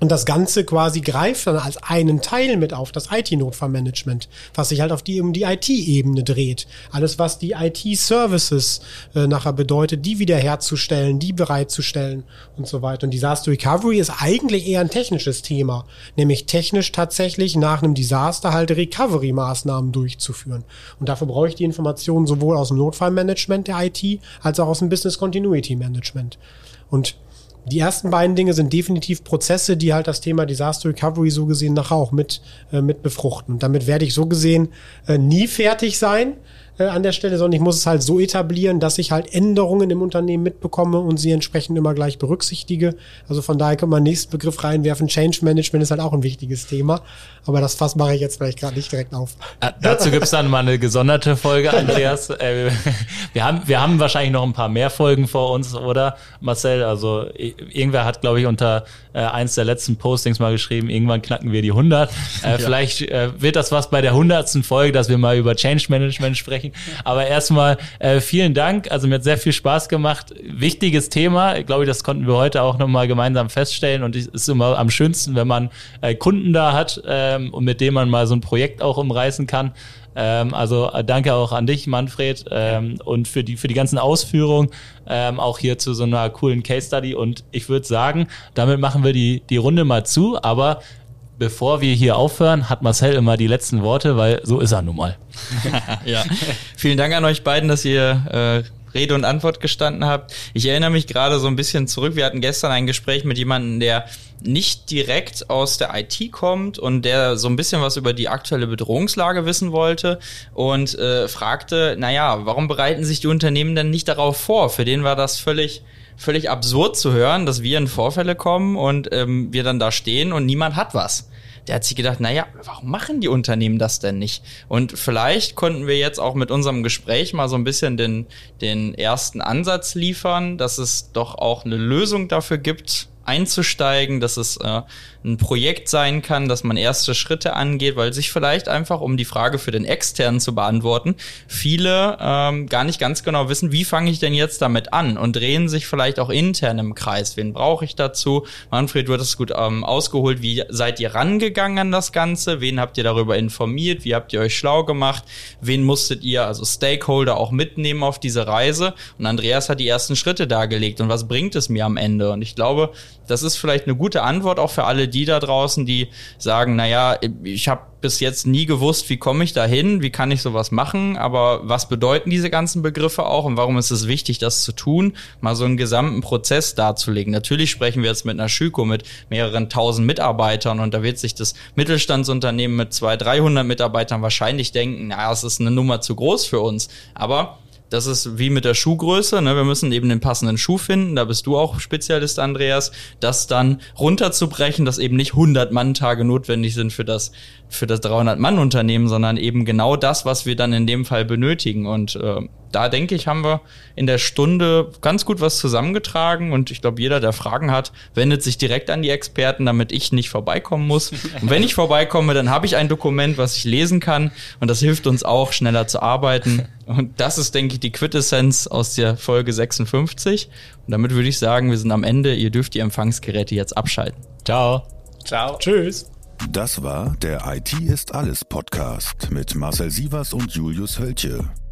Und das Ganze quasi greift dann als einen Teil mit auf, das IT-Notfallmanagement, was sich halt auf die, um die IT-Ebene dreht. Alles, was die IT-Services äh, nachher bedeutet, die wiederherzustellen, die bereitzustellen und so weiter. Und Disaster Recovery ist eigentlich eher ein technisches Thema, nämlich technisch tatsächlich nach einem Desaster halt Recovery-Maßnahmen durchzuführen. Und dafür brauche ich die Informationen sowohl aus dem Notfallmanagement der IT als auch aus dem Business Continuity Management. Und die ersten beiden Dinge sind definitiv Prozesse, die halt das Thema Disaster Recovery so gesehen nachher auch mit, äh, mit befruchten. Und damit werde ich so gesehen äh, nie fertig sein äh, an der Stelle, sondern ich muss es halt so etablieren, dass ich halt Änderungen im Unternehmen mitbekomme und sie entsprechend immer gleich berücksichtige. Also von daher kann man nächsten Begriff reinwerfen. Change Management ist halt auch ein wichtiges Thema. Aber das Fass mache ich jetzt vielleicht gerade nicht direkt auf. Äh, dazu gibt's dann mal eine gesonderte Folge, Andreas. äh, wir, haben, wir haben wahrscheinlich noch ein paar mehr Folgen vor uns, oder Marcel? Also irgendwer hat, glaube ich, unter äh, eins der letzten Postings mal geschrieben, irgendwann knacken wir die 100. Äh, ja. Vielleicht äh, wird das was bei der hundertsten Folge, dass wir mal über Change Management sprechen. Aber erstmal äh, vielen Dank. Also mir hat sehr viel Spaß gemacht. Wichtiges Thema. Ich glaube, das konnten wir heute auch nochmal gemeinsam feststellen. Und es ist immer am schönsten, wenn man äh, Kunden da hat ähm, und mit denen man mal so ein Projekt auch umreißen kann. Ähm, also äh, danke auch an dich, Manfred, ähm, und für die, für die ganzen Ausführungen, ähm, auch hier zu so einer coolen Case Study. Und ich würde sagen, damit machen wir die, die Runde mal zu, aber bevor wir hier aufhören, hat Marcel immer die letzten Worte, weil so ist er nun mal. ja. Vielen Dank an euch beiden, dass ihr äh, Rede und Antwort gestanden habt. Ich erinnere mich gerade so ein bisschen zurück. Wir hatten gestern ein Gespräch mit jemandem, der nicht direkt aus der IT kommt und der so ein bisschen was über die aktuelle Bedrohungslage wissen wollte und äh, fragte, naja, warum bereiten sich die Unternehmen denn nicht darauf vor? Für den war das völlig völlig absurd zu hören, dass wir in Vorfälle kommen und ähm, wir dann da stehen und niemand hat was. Der hat sich gedacht, naja, warum machen die Unternehmen das denn nicht? Und vielleicht konnten wir jetzt auch mit unserem Gespräch mal so ein bisschen den, den ersten Ansatz liefern, dass es doch auch eine Lösung dafür gibt, einzusteigen, dass es äh, ein Projekt sein kann, dass man erste Schritte angeht, weil sich vielleicht einfach, um die Frage für den externen zu beantworten, viele ähm, gar nicht ganz genau wissen, wie fange ich denn jetzt damit an und drehen sich vielleicht auch intern im Kreis. Wen brauche ich dazu? Manfred wird es gut ähm, ausgeholt. Wie seid ihr rangegangen an das Ganze? Wen habt ihr darüber informiert? Wie habt ihr euch schlau gemacht? Wen musstet ihr, also Stakeholder, auch mitnehmen auf diese Reise? Und Andreas hat die ersten Schritte dargelegt. Und was bringt es mir am Ende? Und ich glaube, das ist vielleicht eine gute Antwort auch für alle die da draußen, die sagen, naja, ich habe bis jetzt nie gewusst, wie komme ich da hin, wie kann ich sowas machen, aber was bedeuten diese ganzen Begriffe auch und warum ist es wichtig, das zu tun, mal so einen gesamten Prozess darzulegen. Natürlich sprechen wir jetzt mit einer Schüko mit mehreren tausend Mitarbeitern und da wird sich das Mittelstandsunternehmen mit zwei, dreihundert Mitarbeitern wahrscheinlich denken, naja, es ist eine Nummer zu groß für uns, aber das ist wie mit der Schuhgröße. Ne? Wir müssen eben den passenden Schuh finden. Da bist du auch Spezialist, Andreas. Das dann runterzubrechen, dass eben nicht 100 Mann-Tage notwendig sind für das für das 300-Mann-Unternehmen, sondern eben genau das, was wir dann in dem Fall benötigen. Und äh, da denke ich, haben wir in der Stunde ganz gut was zusammengetragen. Und ich glaube, jeder, der Fragen hat, wendet sich direkt an die Experten, damit ich nicht vorbeikommen muss. Und wenn ich vorbeikomme, dann habe ich ein Dokument, was ich lesen kann. Und das hilft uns auch, schneller zu arbeiten. Und das ist, denke ich, die Quintessenz aus der Folge 56. Und damit würde ich sagen, wir sind am Ende. Ihr dürft die Empfangsgeräte jetzt abschalten. Ciao. Ciao. Tschüss. Das war der IT ist alles Podcast mit Marcel Sievers und Julius Hölche.